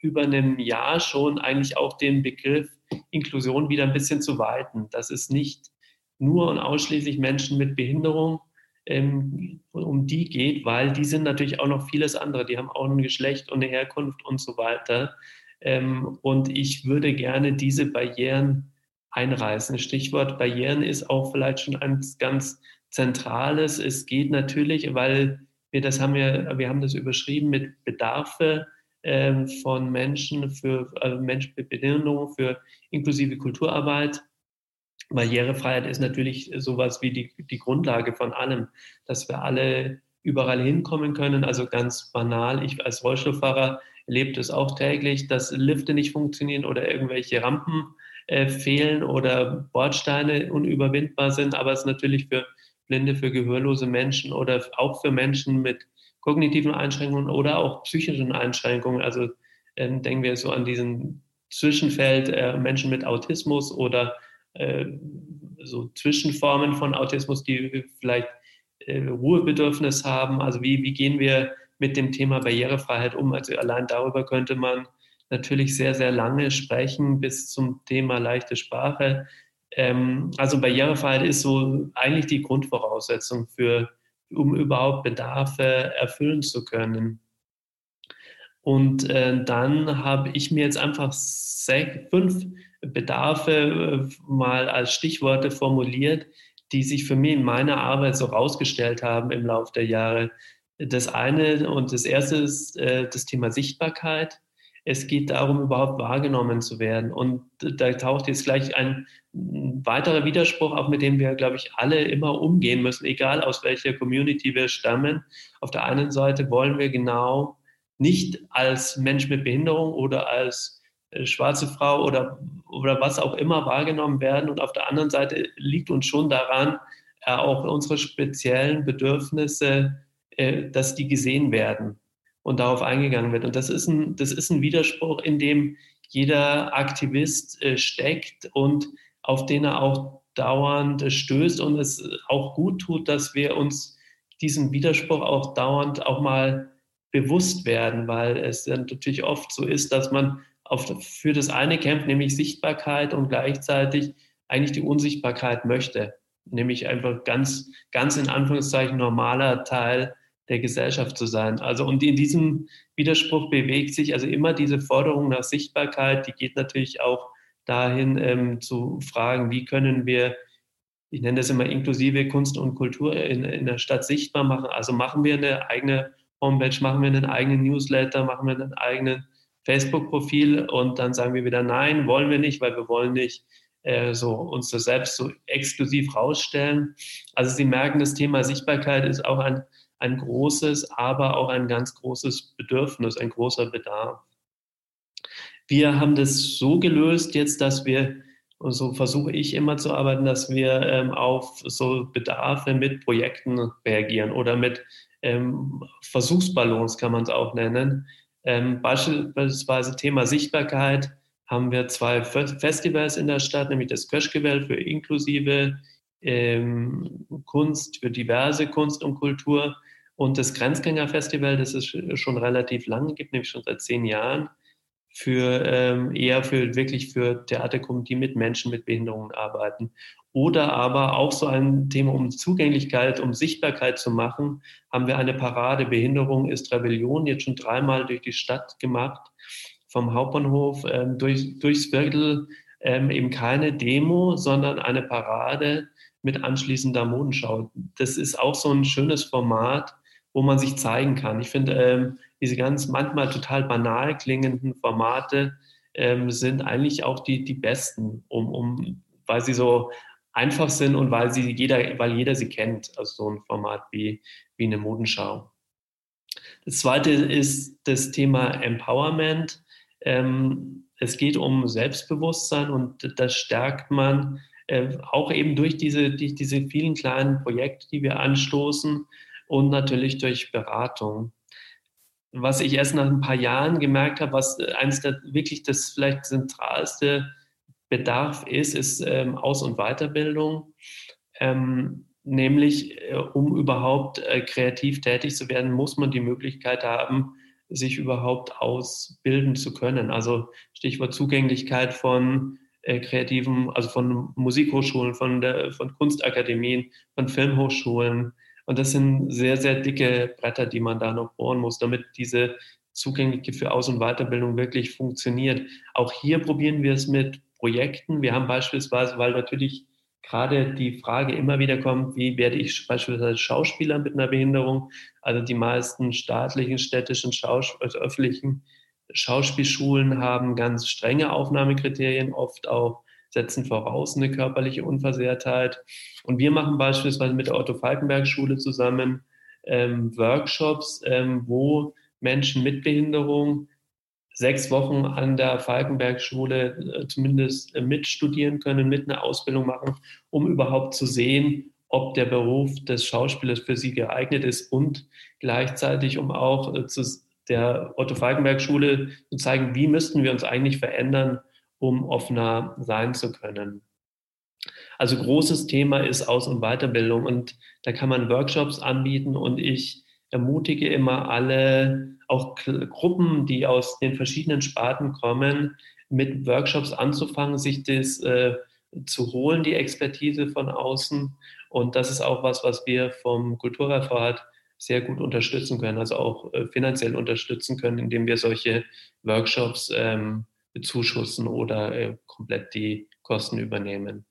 über einem Jahr schon eigentlich auch den Begriff Inklusion wieder ein bisschen zu weiten. Das ist nicht nur und ausschließlich Menschen mit Behinderung, ähm, um die geht, weil die sind natürlich auch noch vieles andere. Die haben auch ein Geschlecht und eine Herkunft und so weiter. Ähm, und ich würde gerne diese Barrieren einreißen. Stichwort Barrieren ist auch vielleicht schon ein ganz zentrales. Es geht natürlich, weil wir das haben wir, wir haben das überschrieben mit Bedarfe ähm, von Menschen für also Menschen mit Behinderung für inklusive Kulturarbeit. Barrierefreiheit ist natürlich sowas wie die, die Grundlage von allem, dass wir alle überall hinkommen können. Also ganz banal, ich als Rollstuhlfahrer erlebe es auch täglich, dass Lifte nicht funktionieren oder irgendwelche Rampen äh, fehlen oder Bordsteine unüberwindbar sind. Aber es ist natürlich für Blinde, für gehörlose Menschen oder auch für Menschen mit kognitiven Einschränkungen oder auch psychischen Einschränkungen. Also äh, denken wir so an diesen Zwischenfeld äh, Menschen mit Autismus oder äh, so Zwischenformen von Autismus, die vielleicht äh, Ruhebedürfnis haben. Also wie, wie gehen wir mit dem Thema Barrierefreiheit um? Also allein darüber könnte man natürlich sehr, sehr lange sprechen bis zum Thema leichte Sprache. Ähm, also Barrierefreiheit ist so eigentlich die Grundvoraussetzung für, um überhaupt Bedarfe erfüllen zu können. Und äh, dann habe ich mir jetzt einfach sechs, fünf Bedarfe äh, mal als Stichworte formuliert, die sich für mich in meiner Arbeit so rausgestellt haben im Laufe der Jahre. Das eine und das erste ist äh, das Thema Sichtbarkeit. Es geht darum, überhaupt wahrgenommen zu werden. Und da taucht jetzt gleich ein weiterer Widerspruch auf, mit dem wir, glaube ich, alle immer umgehen müssen, egal aus welcher Community wir stammen. Auf der einen Seite wollen wir genau nicht als Mensch mit Behinderung oder als äh, schwarze Frau oder, oder was auch immer wahrgenommen werden. Und auf der anderen Seite liegt uns schon daran, äh, auch unsere speziellen Bedürfnisse, äh, dass die gesehen werden und darauf eingegangen wird. Und das ist ein, das ist ein Widerspruch, in dem jeder Aktivist äh, steckt und auf den er auch dauernd äh, stößt und es auch gut tut, dass wir uns diesem Widerspruch auch dauernd auch mal bewusst werden, weil es dann natürlich oft so ist, dass man auf, für das eine kämpft, nämlich Sichtbarkeit und gleichzeitig eigentlich die Unsichtbarkeit möchte, nämlich einfach ganz, ganz in Anführungszeichen normaler Teil der Gesellschaft zu sein. Also und in diesem Widerspruch bewegt sich also immer diese Forderung nach Sichtbarkeit, die geht natürlich auch dahin ähm, zu fragen, wie können wir, ich nenne das immer inklusive Kunst und Kultur in, in der Stadt sichtbar machen. Also machen wir eine eigene Homepage, machen wir einen eigenen Newsletter, machen wir einen eigenen Facebook-Profil und dann sagen wir wieder, nein, wollen wir nicht, weil wir wollen nicht äh, so uns selbst so exklusiv rausstellen. Also Sie merken, das Thema Sichtbarkeit ist auch ein ein großes, aber auch ein ganz großes Bedürfnis, ein großer Bedarf. Wir haben das so gelöst jetzt, dass wir, und so versuche ich immer zu arbeiten, dass wir ähm, auf so Bedarfe mit Projekten reagieren oder mit ähm, Versuchsballons kann man es auch nennen. Ähm, beispielsweise Thema Sichtbarkeit haben wir zwei Festivals in der Stadt, nämlich das Köschgewell für inklusive ähm, Kunst, für diverse Kunst und Kultur und das Grenzgängerfestival, das es schon relativ lange gibt, nämlich schon seit zehn Jahren, für ähm, eher für wirklich für Theatergruppen, die mit Menschen mit Behinderungen arbeiten. Oder aber auch so ein Thema um Zugänglichkeit, um Sichtbarkeit zu machen, haben wir eine Parade Behinderung ist Rebellion jetzt schon dreimal durch die Stadt gemacht, vom Hauptbahnhof ähm, durch, durchs Viertel, ähm, eben keine Demo, sondern eine Parade mit anschließender Modenschau. Das ist auch so ein schönes Format, wo man sich zeigen kann. Ich finde, ähm, diese ganz manchmal total banal klingenden Formate ähm, sind eigentlich auch die, die besten, um, um, weil sie so einfach sind und weil sie jeder, weil jeder sie kennt, also so ein Format wie, wie eine Modenschau. Das zweite ist das Thema Empowerment. Ähm, es geht um Selbstbewusstsein und das stärkt man äh, auch eben durch diese, durch diese vielen kleinen Projekte, die wir anstoßen und natürlich durch Beratung was ich erst nach ein paar Jahren gemerkt habe, was eines der wirklich das vielleicht zentralste Bedarf ist, ist ähm, Aus- und Weiterbildung. Ähm, nämlich, äh, um überhaupt äh, kreativ tätig zu werden, muss man die Möglichkeit haben, sich überhaupt ausbilden zu können. Also Stichwort Zugänglichkeit von äh, kreativen, also von Musikhochschulen, von, der, von Kunstakademien, von Filmhochschulen, und das sind sehr, sehr dicke Bretter, die man da noch bohren muss, damit diese zugängliche für Aus- und Weiterbildung wirklich funktioniert. Auch hier probieren wir es mit Projekten. Wir haben beispielsweise, weil natürlich gerade die Frage immer wieder kommt, wie werde ich beispielsweise Schauspieler mit einer Behinderung? Also die meisten staatlichen, städtischen, Schaus also öffentlichen Schauspielschulen haben ganz strenge Aufnahmekriterien, oft auch setzen voraus eine körperliche Unversehrtheit. Und wir machen beispielsweise mit der Otto Falkenberg Schule zusammen ähm, Workshops, ähm, wo Menschen mit Behinderung sechs Wochen an der Falkenberg Schule äh, zumindest äh, mitstudieren können, mit einer Ausbildung machen, um überhaupt zu sehen, ob der Beruf des Schauspielers für sie geeignet ist und gleichzeitig, um auch äh, zu der Otto Falkenberg Schule zu zeigen, wie müssten wir uns eigentlich verändern, um offener sein zu können. Also großes Thema ist Aus- und Weiterbildung und da kann man Workshops anbieten und ich ermutige immer alle, auch Gruppen, die aus den verschiedenen Sparten kommen, mit Workshops anzufangen, sich das äh, zu holen, die Expertise von außen. Und das ist auch was, was wir vom Kulturreferat sehr gut unterstützen können, also auch äh, finanziell unterstützen können, indem wir solche Workshops ähm, bezuschussen oder äh, komplett die Kosten übernehmen.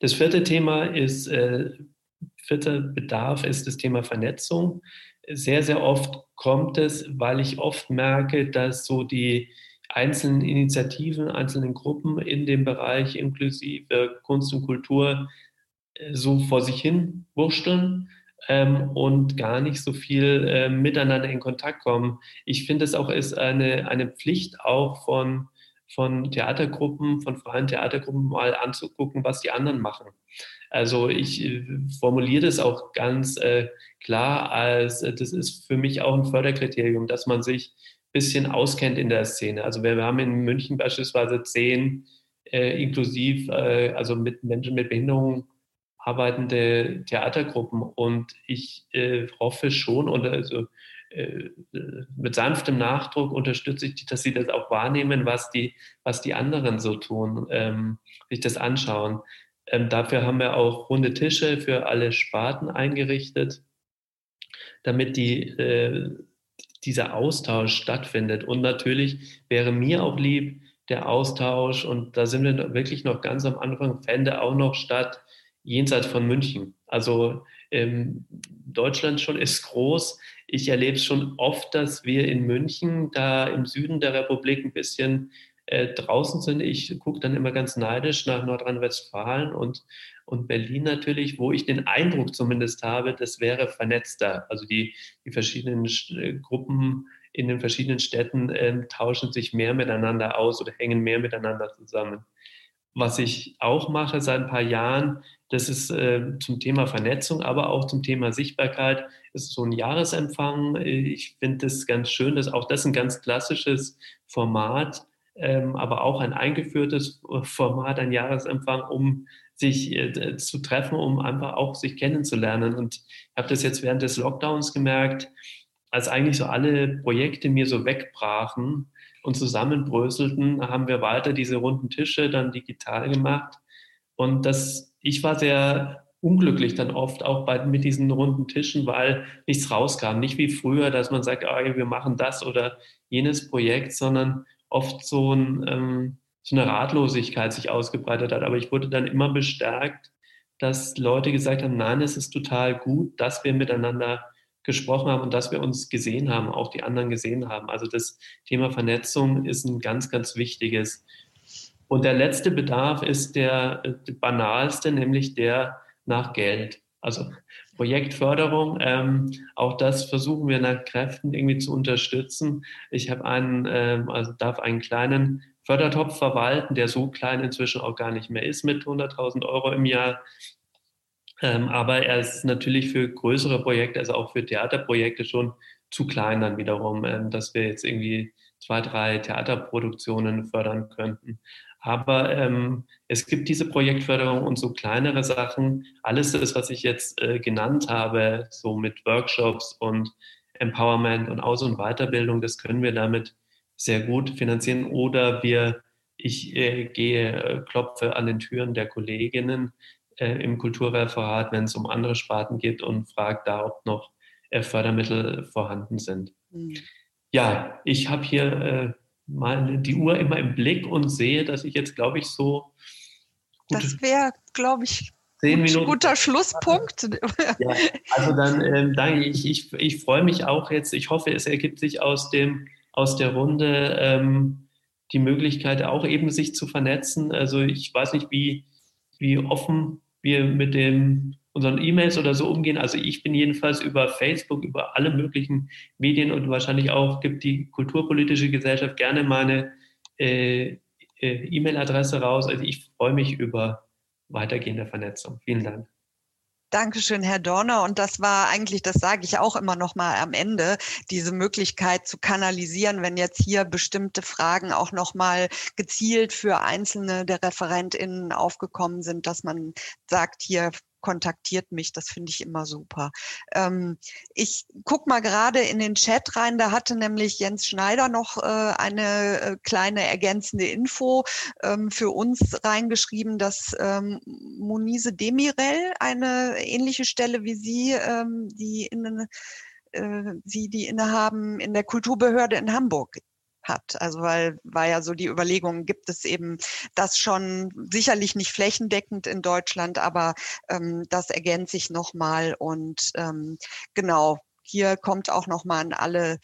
Das vierte Thema ist, äh, vierter Bedarf ist das Thema Vernetzung. Sehr, sehr oft kommt es, weil ich oft merke, dass so die einzelnen Initiativen, einzelnen Gruppen in dem Bereich inklusive Kunst und Kultur äh, so vor sich hin wursteln ähm, und gar nicht so viel äh, miteinander in Kontakt kommen. Ich finde es auch ist eine, eine Pflicht auch von, von Theatergruppen, von freien Theatergruppen mal anzugucken, was die anderen machen. Also ich äh, formuliere das auch ganz äh, klar als, äh, das ist für mich auch ein Förderkriterium, dass man sich ein bisschen auskennt in der Szene. Also wir, wir haben in München beispielsweise zehn äh, inklusiv, also mit Menschen mit Behinderungen arbeitende Theatergruppen. Und ich äh, hoffe schon, und also äh, mit sanftem Nachdruck unterstütze ich, dass sie das auch wahrnehmen, was die, was die anderen so tun, ähm, sich das anschauen. Ähm, dafür haben wir auch runde Tische für alle Sparten eingerichtet, damit die, äh, dieser Austausch stattfindet. Und natürlich wäre mir auch lieb, der Austausch, und da sind wir wirklich noch ganz am Anfang, fände auch noch statt, jenseits von München. Also ähm, Deutschland schon ist groß. Ich erlebe es schon oft, dass wir in München, da im Süden der Republik, ein bisschen äh, draußen sind. Ich gucke dann immer ganz neidisch nach Nordrhein-Westfalen und, und Berlin natürlich, wo ich den Eindruck zumindest habe, das wäre vernetzter. Also die, die verschiedenen äh, Gruppen in den verschiedenen Städten äh, tauschen sich mehr miteinander aus oder hängen mehr miteinander zusammen. Was ich auch mache seit ein paar Jahren, das ist äh, zum Thema Vernetzung, aber auch zum Thema Sichtbarkeit. Das ist so ein Jahresempfang. Ich finde das ganz schön, dass auch das ein ganz klassisches Format, ähm, aber auch ein eingeführtes Format, ein Jahresempfang, um sich äh, zu treffen, um einfach auch sich kennenzulernen. Und ich habe das jetzt während des Lockdowns gemerkt, als eigentlich so alle Projekte mir so wegbrachen und zusammenbröselten, haben wir weiter diese runden Tische dann digital gemacht. Und das, ich war sehr unglücklich dann oft auch bei, mit diesen runden Tischen, weil nichts rauskam. Nicht wie früher, dass man sagt, ah, wir machen das oder jenes Projekt, sondern oft so, ein, ähm, so eine Ratlosigkeit sich ausgebreitet hat. Aber ich wurde dann immer bestärkt, dass Leute gesagt haben, nein, es ist total gut, dass wir miteinander gesprochen haben und dass wir uns gesehen haben, auch die anderen gesehen haben. Also das Thema Vernetzung ist ein ganz, ganz wichtiges. Und der letzte Bedarf ist der, äh, banalste, nämlich der nach Geld. Also Projektförderung, ähm, auch das versuchen wir nach Kräften irgendwie zu unterstützen. Ich habe einen, ähm, also darf einen kleinen Fördertopf verwalten, der so klein inzwischen auch gar nicht mehr ist mit 100.000 Euro im Jahr. Ähm, aber er ist natürlich für größere Projekte, also auch für Theaterprojekte schon zu klein dann wiederum, ähm, dass wir jetzt irgendwie zwei, drei Theaterproduktionen fördern könnten. Aber ähm, es gibt diese Projektförderung und so kleinere Sachen. Alles das, was ich jetzt äh, genannt habe, so mit Workshops und Empowerment und Aus- und Weiterbildung, das können wir damit sehr gut finanzieren. Oder wir, ich äh, gehe, äh, klopfe an den Türen der Kolleginnen äh, im Kulturreferat, wenn es um andere Sparten geht und frage da, ob noch äh, Fördermittel vorhanden sind. Mhm. Ja, ich habe hier äh, mal die Uhr immer im Blick und sehe, dass ich jetzt, glaube ich, so. Das wäre, glaube ich, ein guter Schlusspunkt. Ja, also dann ähm, danke ich, ich, ich freue mich auch jetzt. Ich hoffe, es ergibt sich aus, dem, aus der Runde ähm, die Möglichkeit, auch eben sich zu vernetzen. Also ich weiß nicht, wie, wie offen wir mit dem unseren E-Mails oder so umgehen. Also ich bin jedenfalls über Facebook, über alle möglichen Medien und wahrscheinlich auch gibt die kulturpolitische Gesellschaft gerne meine äh, äh, E-Mail-Adresse raus. Also ich freue mich über weitergehende Vernetzung. Vielen Dank. Dankeschön, Herr Dorner. Und das war eigentlich, das sage ich auch immer noch mal am Ende, diese Möglichkeit zu kanalisieren, wenn jetzt hier bestimmte Fragen auch noch mal gezielt für einzelne der ReferentInnen aufgekommen sind, dass man sagt, hier kontaktiert mich. Das finde ich immer super. Ähm, ich gucke mal gerade in den Chat rein. Da hatte nämlich Jens Schneider noch äh, eine äh, kleine ergänzende Info ähm, für uns reingeschrieben, dass ähm, Monise Demirel eine ähnliche Stelle wie Sie, ähm, die in äh, Sie die innehaben in der Kulturbehörde in Hamburg hat. Also weil war ja so die Überlegung, gibt es eben das schon sicherlich nicht flächendeckend in Deutschland, aber ähm, das ergänzt sich nochmal und ähm, genau, hier kommt auch nochmal an alle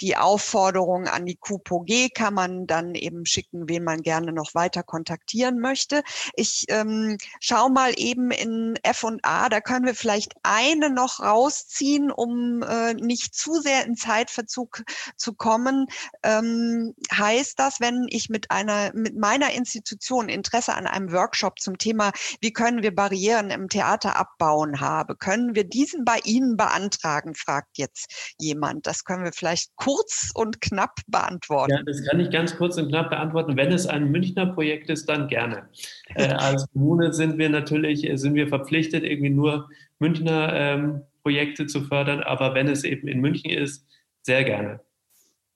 die Aufforderung an die QPOG kann man dann eben schicken, wen man gerne noch weiter kontaktieren möchte. Ich ähm, schaue mal eben in F&A, da können wir vielleicht eine noch rausziehen, um äh, nicht zu sehr in Zeitverzug zu kommen. Ähm, heißt das, wenn ich mit einer, mit meiner Institution Interesse an einem Workshop zum Thema, wie können wir Barrieren im Theater abbauen habe, können wir diesen bei Ihnen beantragen, fragt jetzt jemand. Das können wir vielleicht kurz kurz und knapp beantworten? Ja, das kann ich ganz kurz und knapp beantworten. Wenn es ein Münchner Projekt ist, dann gerne. Äh, als Kommune sind wir natürlich äh, sind wir verpflichtet, irgendwie nur Münchner ähm, Projekte zu fördern. Aber wenn es eben in München ist, sehr gerne.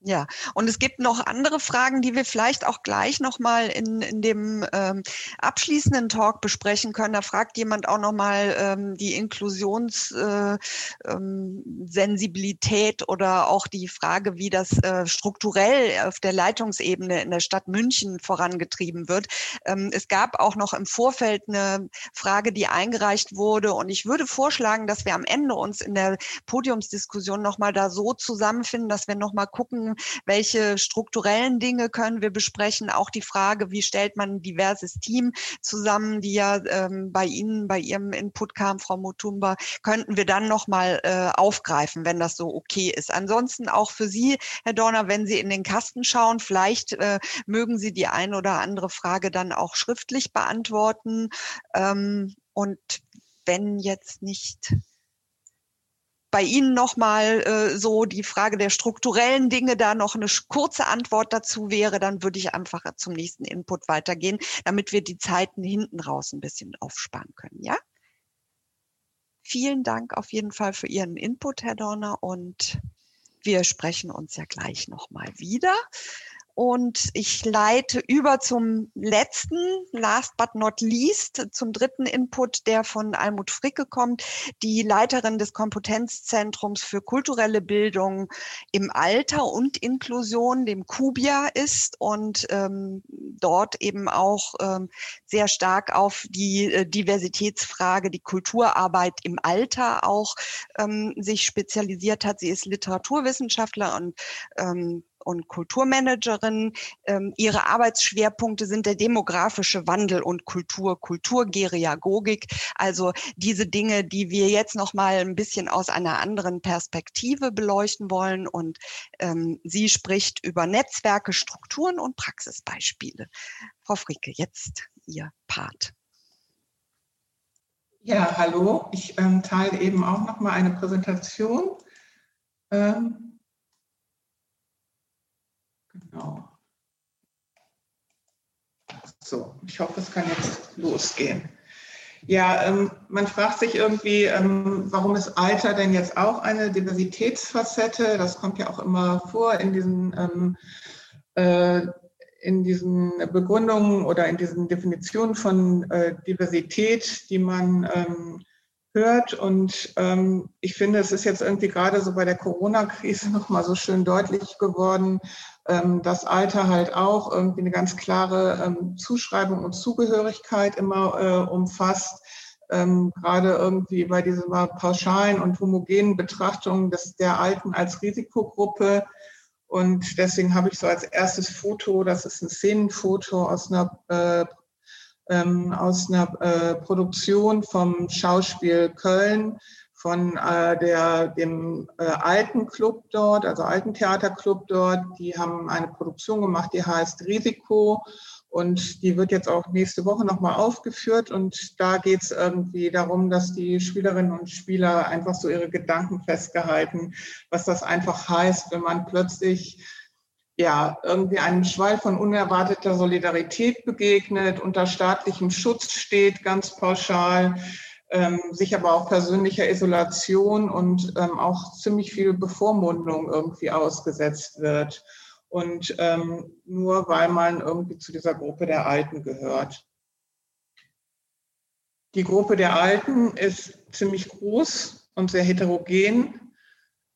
Ja, und es gibt noch andere Fragen, die wir vielleicht auch gleich nochmal in, in dem ähm, abschließenden Talk besprechen können. Da fragt jemand auch nochmal ähm, die Inklusionssensibilität äh, ähm, oder auch die Frage, wie das äh, strukturell auf der Leitungsebene in der Stadt München vorangetrieben wird. Ähm, es gab auch noch im Vorfeld eine Frage, die eingereicht wurde. Und ich würde vorschlagen, dass wir am Ende uns in der Podiumsdiskussion nochmal da so zusammenfinden, dass wir nochmal gucken, welche strukturellen Dinge können wir besprechen, auch die Frage, wie stellt man ein diverses Team zusammen, die ja ähm, bei Ihnen, bei Ihrem Input kam, Frau Mutumba, könnten wir dann nochmal äh, aufgreifen, wenn das so okay ist. Ansonsten auch für Sie, Herr Dorner, wenn Sie in den Kasten schauen, vielleicht äh, mögen Sie die ein oder andere Frage dann auch schriftlich beantworten. Ähm, und wenn jetzt nicht bei Ihnen nochmal äh, so die Frage der strukturellen Dinge da noch eine kurze Antwort dazu wäre, dann würde ich einfach zum nächsten Input weitergehen, damit wir die Zeiten hinten raus ein bisschen aufsparen können. Ja? Vielen Dank auf jeden Fall für Ihren Input, Herr Dorner, und wir sprechen uns ja gleich nochmal wieder. Und ich leite über zum letzten, last but not least, zum dritten Input, der von Almut Fricke kommt, die Leiterin des Kompetenzzentrums für kulturelle Bildung im Alter und Inklusion, dem KUBIA ist und ähm, dort eben auch ähm, sehr stark auf die äh, Diversitätsfrage, die Kulturarbeit im Alter auch ähm, sich spezialisiert hat. Sie ist Literaturwissenschaftler und ähm, und Kulturmanagerin. Ähm, ihre Arbeitsschwerpunkte sind der demografische Wandel und Kultur, Kulturgeriagogik. Also diese Dinge, die wir jetzt noch mal ein bisschen aus einer anderen Perspektive beleuchten wollen. Und ähm, sie spricht über Netzwerke, Strukturen und Praxisbeispiele. Frau Fricke, jetzt Ihr Part. Ja, hallo. Ich ähm, teile eben auch noch mal eine Präsentation. Ähm, Genau. So, ich hoffe, es kann jetzt losgehen. Ja, ähm, man fragt sich irgendwie, ähm, warum ist Alter denn jetzt auch eine Diversitätsfacette? Das kommt ja auch immer vor in diesen, ähm, äh, in diesen Begründungen oder in diesen Definitionen von äh, Diversität, die man ähm, hört. Und ähm, ich finde, es ist jetzt irgendwie gerade so bei der Corona-Krise nochmal so schön deutlich geworden, das Alter halt auch irgendwie eine ganz klare ähm, Zuschreibung und Zugehörigkeit immer äh, umfasst. Ähm, gerade irgendwie bei dieser pauschalen und homogenen Betrachtung des, der Alten als Risikogruppe. Und deswegen habe ich so als erstes Foto, das ist ein Szenenfoto aus einer, äh, ähm, aus einer äh, Produktion vom Schauspiel Köln, von äh, der, dem äh, alten Club dort, also alten Theaterclub dort. Die haben eine Produktion gemacht, die heißt Risiko. Und die wird jetzt auch nächste Woche nochmal aufgeführt. Und da geht es irgendwie darum, dass die Spielerinnen und Spieler einfach so ihre Gedanken festgehalten, was das einfach heißt, wenn man plötzlich ja, irgendwie einem Schwall von unerwarteter Solidarität begegnet, unter staatlichem Schutz steht, ganz pauschal, ähm, sich aber auch persönlicher Isolation und ähm, auch ziemlich viel Bevormundung irgendwie ausgesetzt wird. Und ähm, nur weil man irgendwie zu dieser Gruppe der Alten gehört. Die Gruppe der Alten ist ziemlich groß und sehr heterogen.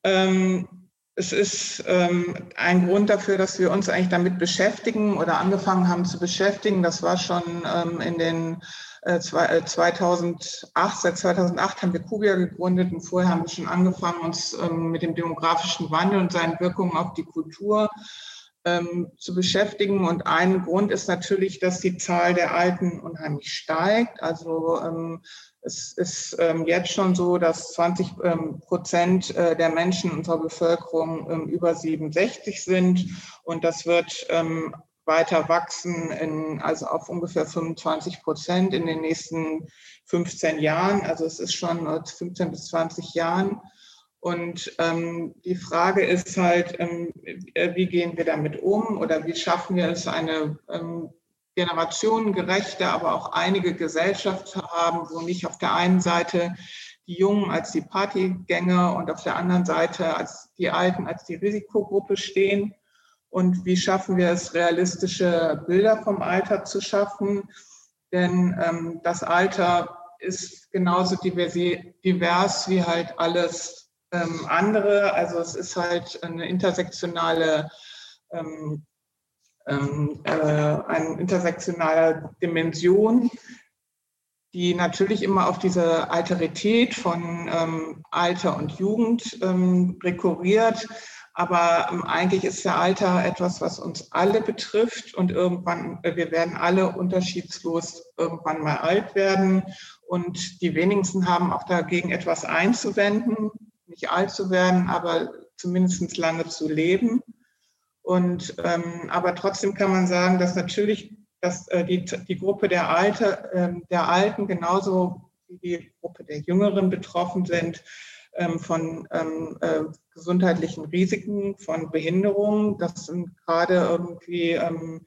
Ähm, es ist ähm, ein Grund dafür, dass wir uns eigentlich damit beschäftigen oder angefangen haben zu beschäftigen. Das war schon ähm, in den 2008, äh, seit 2008 haben wir Kubia gegründet und vorher haben wir schon angefangen, uns ähm, mit dem demografischen Wandel und seinen Wirkungen auf die Kultur ähm, zu beschäftigen. Und ein Grund ist natürlich, dass die Zahl der Alten unheimlich steigt. Also ähm, es ist jetzt schon so, dass 20 Prozent äh, der Menschen unserer Bevölkerung über 67 sind. Und das wird weiter wachsen, in, also auf ungefähr 25 Prozent in den nächsten 15 Jahren. Also es ist schon 15 bis 20 Jahren. Und ähm, die Frage ist halt, ähm, wie gehen wir damit um oder wie schaffen wir es, eine ähm, generationengerechte, aber auch einige Gesellschaft zu haben, wo nicht auf der einen Seite die Jungen als die Partygänger und auf der anderen Seite als die Alten als die Risikogruppe stehen und wie schaffen wir es, realistische Bilder vom Alter zu schaffen. Denn ähm, das Alter ist genauso divers wie halt alles ähm, andere. Also es ist halt eine intersektionale, ähm, ähm äh, eine intersektionale Dimension, die natürlich immer auf diese Alterität von ähm, Alter und Jugend ähm, rekurriert aber ähm, eigentlich ist der Alter etwas, was uns alle betrifft und irgendwann, äh, wir werden alle unterschiedslos irgendwann mal alt werden und die wenigsten haben auch dagegen etwas einzuwenden, nicht alt zu werden, aber zumindest lange zu leben. Und ähm, aber trotzdem kann man sagen, dass natürlich dass, äh, die, die Gruppe der, Alte, äh, der Alten genauso wie die Gruppe der Jüngeren betroffen sind ähm, von ähm, äh, gesundheitlichen Risiken, von Behinderungen. Das sind gerade irgendwie ähm,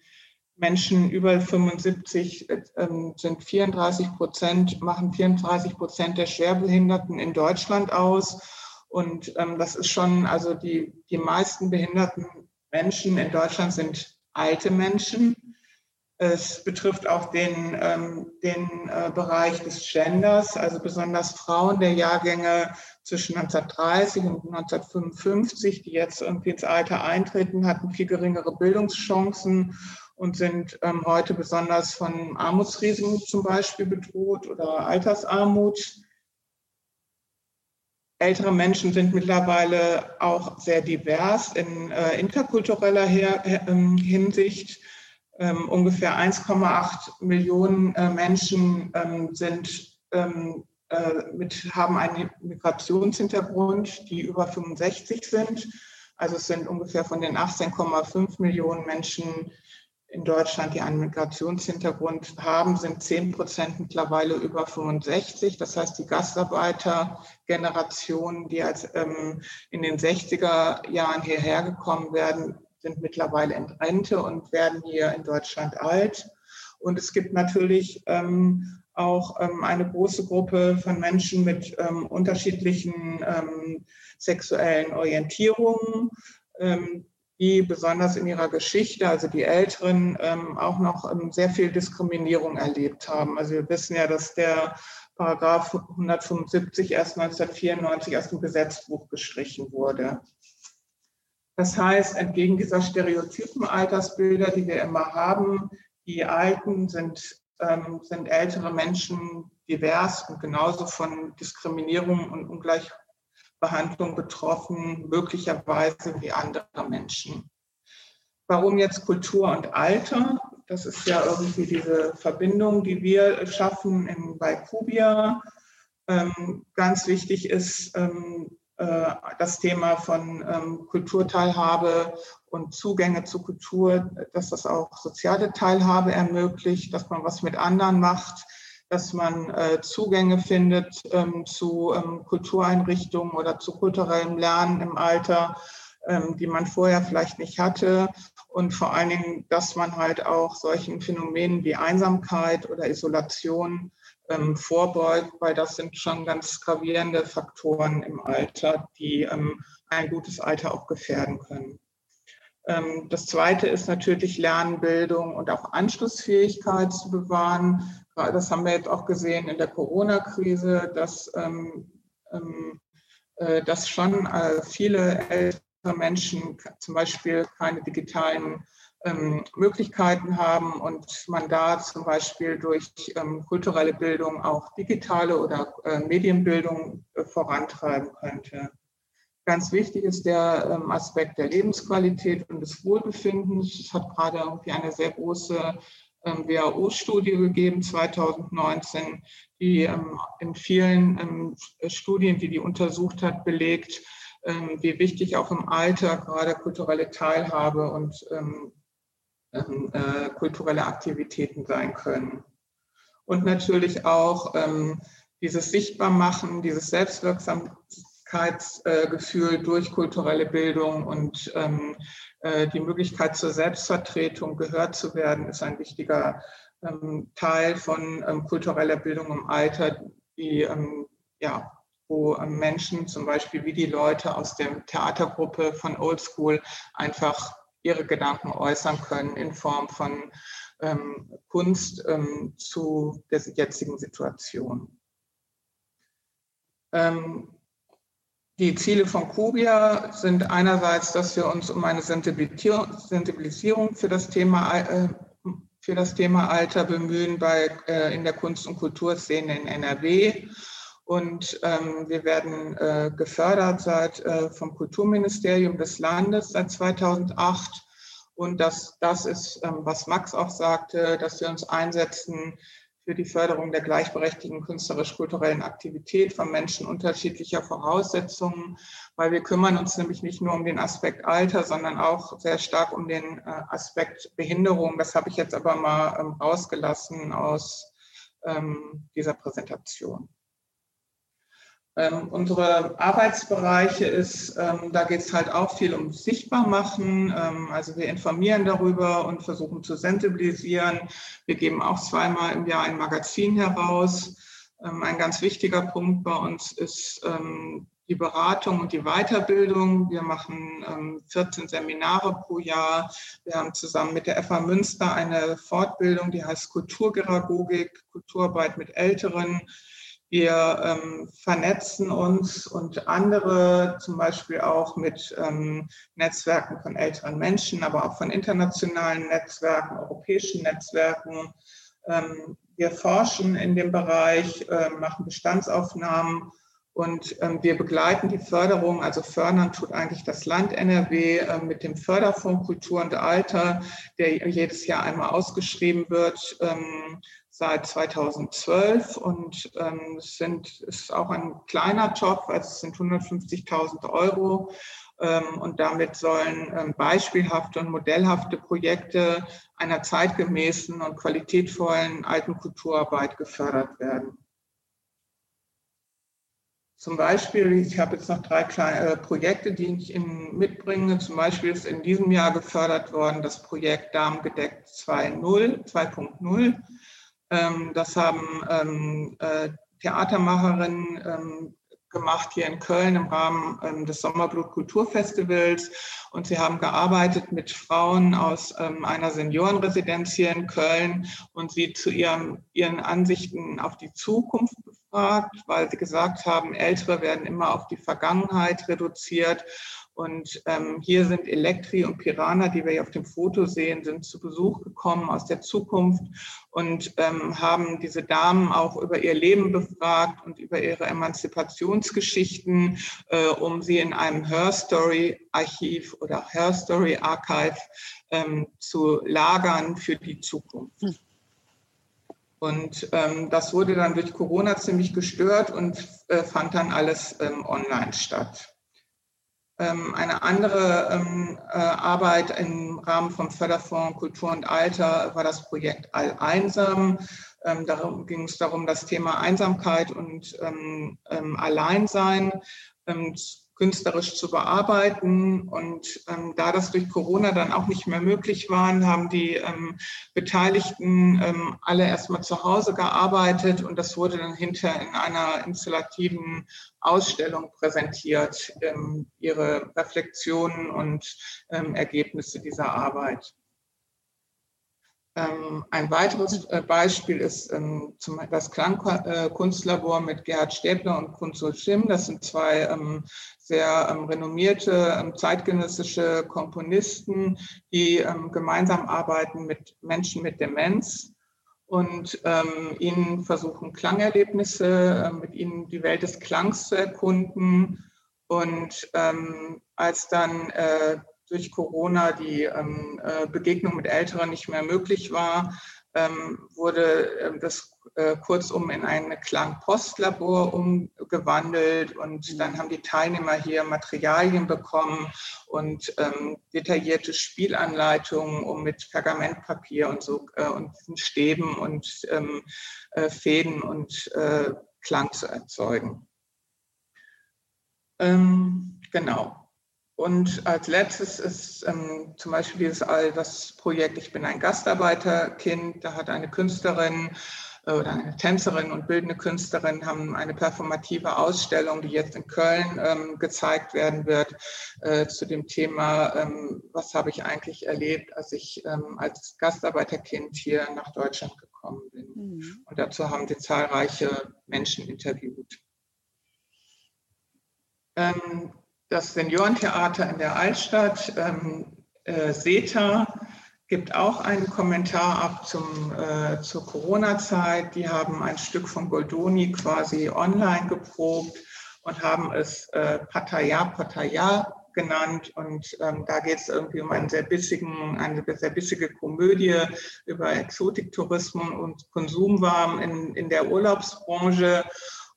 Menschen über 75 ähm, sind 34 Prozent, machen 34 Prozent der Schwerbehinderten in Deutschland aus. Und ähm, das ist schon, also die, die meisten behinderten Menschen in Deutschland sind alte Menschen. Es betrifft auch den, ähm, den äh, Bereich des Genders, also besonders Frauen der Jahrgänge zwischen 1930 und 1955, die jetzt irgendwie ins Alter eintreten, hatten viel geringere Bildungschancen und sind ähm, heute besonders von Armutsrisiken zum Beispiel bedroht oder Altersarmut. Ältere Menschen sind mittlerweile auch sehr divers in äh, interkultureller Her ähm, Hinsicht. Ähm, ungefähr 1,8 Millionen äh, Menschen ähm, sind, ähm, äh, mit, haben einen Migrationshintergrund, die über 65 sind. Also es sind ungefähr von den 18,5 Millionen Menschen in Deutschland, die einen Migrationshintergrund haben, sind 10 Prozent mittlerweile über 65. Das heißt, die Gastarbeitergeneration, die als ähm, in den 60er Jahren hierher gekommen werden, sind mittlerweile in Rente und werden hier in Deutschland alt. Und es gibt natürlich ähm, auch ähm, eine große Gruppe von Menschen mit ähm, unterschiedlichen ähm, sexuellen Orientierungen, ähm, die besonders in ihrer Geschichte, also die Älteren, ähm, auch noch ähm, sehr viel Diskriminierung erlebt haben. Also wir wissen ja, dass der Paragraph 175 erst 1994 aus dem Gesetzbuch gestrichen wurde. Das heißt, entgegen dieser stereotypen Altersbilder, die wir immer haben, die Alten sind, ähm, sind ältere Menschen divers und genauso von Diskriminierung und Ungleich, Behandlung betroffen, möglicherweise wie andere Menschen. Warum jetzt Kultur und Alter? Das ist ja irgendwie diese Verbindung, die wir schaffen in, bei Kubia. Ähm, ganz wichtig ist ähm, äh, das Thema von ähm, Kulturteilhabe und Zugänge zu Kultur, dass das auch soziale Teilhabe ermöglicht, dass man was mit anderen macht, dass man äh, Zugänge findet ähm, zu ähm, Kultureinrichtungen oder zu kulturellem Lernen im Alter, die man vorher vielleicht nicht hatte. Und vor allen Dingen, dass man halt auch solchen Phänomenen wie Einsamkeit oder Isolation ähm, vorbeugt, weil das sind schon ganz gravierende Faktoren im Alter, die ähm, ein gutes Alter auch gefährden können. Ähm, das Zweite ist natürlich Lernbildung und auch Anschlussfähigkeit zu bewahren. Das haben wir jetzt auch gesehen in der Corona-Krise, dass, ähm, ähm, äh, dass schon äh, viele ältere Menschen zum Beispiel keine digitalen ähm, Möglichkeiten haben und man da zum Beispiel durch ähm, kulturelle Bildung auch digitale oder äh, Medienbildung äh, vorantreiben könnte. Ganz wichtig ist der ähm, Aspekt der Lebensqualität und des Wohlbefindens. Es hat gerade irgendwie eine sehr große ähm, WHO-Studie gegeben 2019, die ähm, in vielen ähm, Studien, die die untersucht hat, belegt, wie wichtig auch im Alter gerade kulturelle Teilhabe und äh, kulturelle Aktivitäten sein können. Und natürlich auch dieses Sichtbarmachen, dieses Selbstwirksamkeitsgefühl durch kulturelle Bildung und äh, die Möglichkeit zur Selbstvertretung gehört zu werden, ist ein wichtiger ähm, Teil von ähm, kultureller Bildung im Alter, die, ähm, ja, wo Menschen zum Beispiel wie die Leute aus der Theatergruppe von Old School einfach ihre Gedanken äußern können in Form von ähm, Kunst ähm, zu der jetzigen Situation. Ähm, die Ziele von Kubia sind einerseits, dass wir uns um eine Sensibilisierung für das Thema, äh, für das Thema Alter bemühen bei, äh, in der Kunst- und Kulturszene in NRW. Und ähm, wir werden äh, gefördert seit, äh, vom Kulturministerium des Landes seit 2008. Und das, das ist, ähm, was Max auch sagte, dass wir uns einsetzen für die Förderung der gleichberechtigten künstlerisch-kulturellen Aktivität von Menschen unterschiedlicher Voraussetzungen, weil wir kümmern uns nämlich nicht nur um den Aspekt Alter, sondern auch sehr stark um den äh, Aspekt Behinderung. Das habe ich jetzt aber mal ähm, rausgelassen aus ähm, dieser Präsentation. Ähm, unsere Arbeitsbereiche ist, ähm, da geht es halt auch viel um Sichtbarmachen. Ähm, also wir informieren darüber und versuchen zu sensibilisieren. Wir geben auch zweimal im Jahr ein Magazin heraus. Ähm, ein ganz wichtiger Punkt bei uns ist ähm, die Beratung und die Weiterbildung. Wir machen 14 ähm, Seminare pro Jahr. Wir haben zusammen mit der FA Münster eine Fortbildung, die heißt Kulturgeragogik, Kulturarbeit mit Älteren. Wir ähm, vernetzen uns und andere, zum Beispiel auch mit ähm, Netzwerken von älteren Menschen, aber auch von internationalen Netzwerken, europäischen Netzwerken. Ähm, wir forschen in dem Bereich, äh, machen Bestandsaufnahmen und ähm, wir begleiten die Förderung, also fördern tut eigentlich das Land NRW äh, mit dem Förderfonds Kultur und Alter, der jedes Jahr einmal ausgeschrieben wird. Seit 2012 und ähm, es sind, ist auch ein kleiner Job, also es sind 150.000 Euro ähm, und damit sollen ähm, beispielhafte und modellhafte Projekte einer zeitgemäßen und qualitätvollen alten Kulturarbeit gefördert werden. Zum Beispiel, ich habe jetzt noch drei kleine äh, Projekte, die ich Ihnen mitbringe. Zum Beispiel ist in diesem Jahr gefördert worden das Projekt Darmgedeckt 2.0. Ähm, das haben ähm, äh, Theatermacherinnen ähm, gemacht hier in Köln im Rahmen des Sommerblut Kulturfestivals. Und sie haben gearbeitet mit Frauen aus einer Seniorenresidenz hier in Köln und sie zu ihrem, ihren Ansichten auf die Zukunft befragt, weil sie gesagt haben, Ältere werden immer auf die Vergangenheit reduziert und ähm, hier sind Elektri und Piranha, die wir hier auf dem Foto sehen, sind zu Besuch gekommen aus der Zukunft und ähm, haben diese Damen auch über ihr Leben befragt und über ihre Emanzipationsgeschichten, äh, um sie in einem Her Story Archiv oder Her Story Archive ähm, zu lagern für die Zukunft. Hm. Und ähm, das wurde dann durch Corona ziemlich gestört und äh, fand dann alles ähm, online statt. Ähm, eine andere ähm, äh, Arbeit im Rahmen vom Förderfonds Kultur und Alter war das Projekt All-Einsam. Ähm, darum ging es darum, das Thema Einsamkeit und Alleinsein künstlerisch zu bearbeiten. Und ähm, da das durch Corona dann auch nicht mehr möglich war, haben die ähm, Beteiligten ähm, alle erstmal zu Hause gearbeitet und das wurde dann hinter in einer installativen Ausstellung präsentiert, ähm, ihre Reflexionen und ähm, Ergebnisse dieser Arbeit. Ähm, ein weiteres äh, Beispiel ist ähm, das Klangkunstlabor mit Gerhard Stäbler und Kunzul Schimm. Das sind zwei ähm, sehr renommierte zeitgenössische Komponisten, die gemeinsam arbeiten mit Menschen mit Demenz und ihnen versuchen, Klangerlebnisse, mit ihnen die Welt des Klangs zu erkunden. Und als dann äh, durch Corona die ähm, äh, Begegnung mit Älteren nicht mehr möglich war, ähm, wurde äh, das äh, kurzum in ein Klangpostlabor umgewandelt und dann haben die Teilnehmer hier Materialien bekommen und ähm, detaillierte Spielanleitungen, um mit Pergamentpapier und so äh, und Stäben und ähm, äh, Fäden und äh, Klang zu erzeugen. Ähm, genau. Und als letztes ist ähm, zum Beispiel dieses All das Projekt Ich bin ein Gastarbeiterkind. Da hat eine Künstlerin äh, oder eine Tänzerin und bildende Künstlerin haben eine performative Ausstellung, die jetzt in Köln ähm, gezeigt werden wird, äh, zu dem Thema, ähm, was habe ich eigentlich erlebt, als ich ähm, als Gastarbeiterkind hier nach Deutschland gekommen bin. Mhm. Und dazu haben sie zahlreiche Menschen interviewt. Ähm, das Seniorentheater in der Altstadt, ähm, äh, SETA, gibt auch einen Kommentar ab zum, äh, zur Corona-Zeit. Die haben ein Stück von Goldoni quasi online geprobt und haben es äh, Pattaya Pattaya genannt. Und ähm, da geht es irgendwie um einen sehr bissigen, eine sehr bissige Komödie über Exotiktourismus und Konsumwaren in, in der Urlaubsbranche.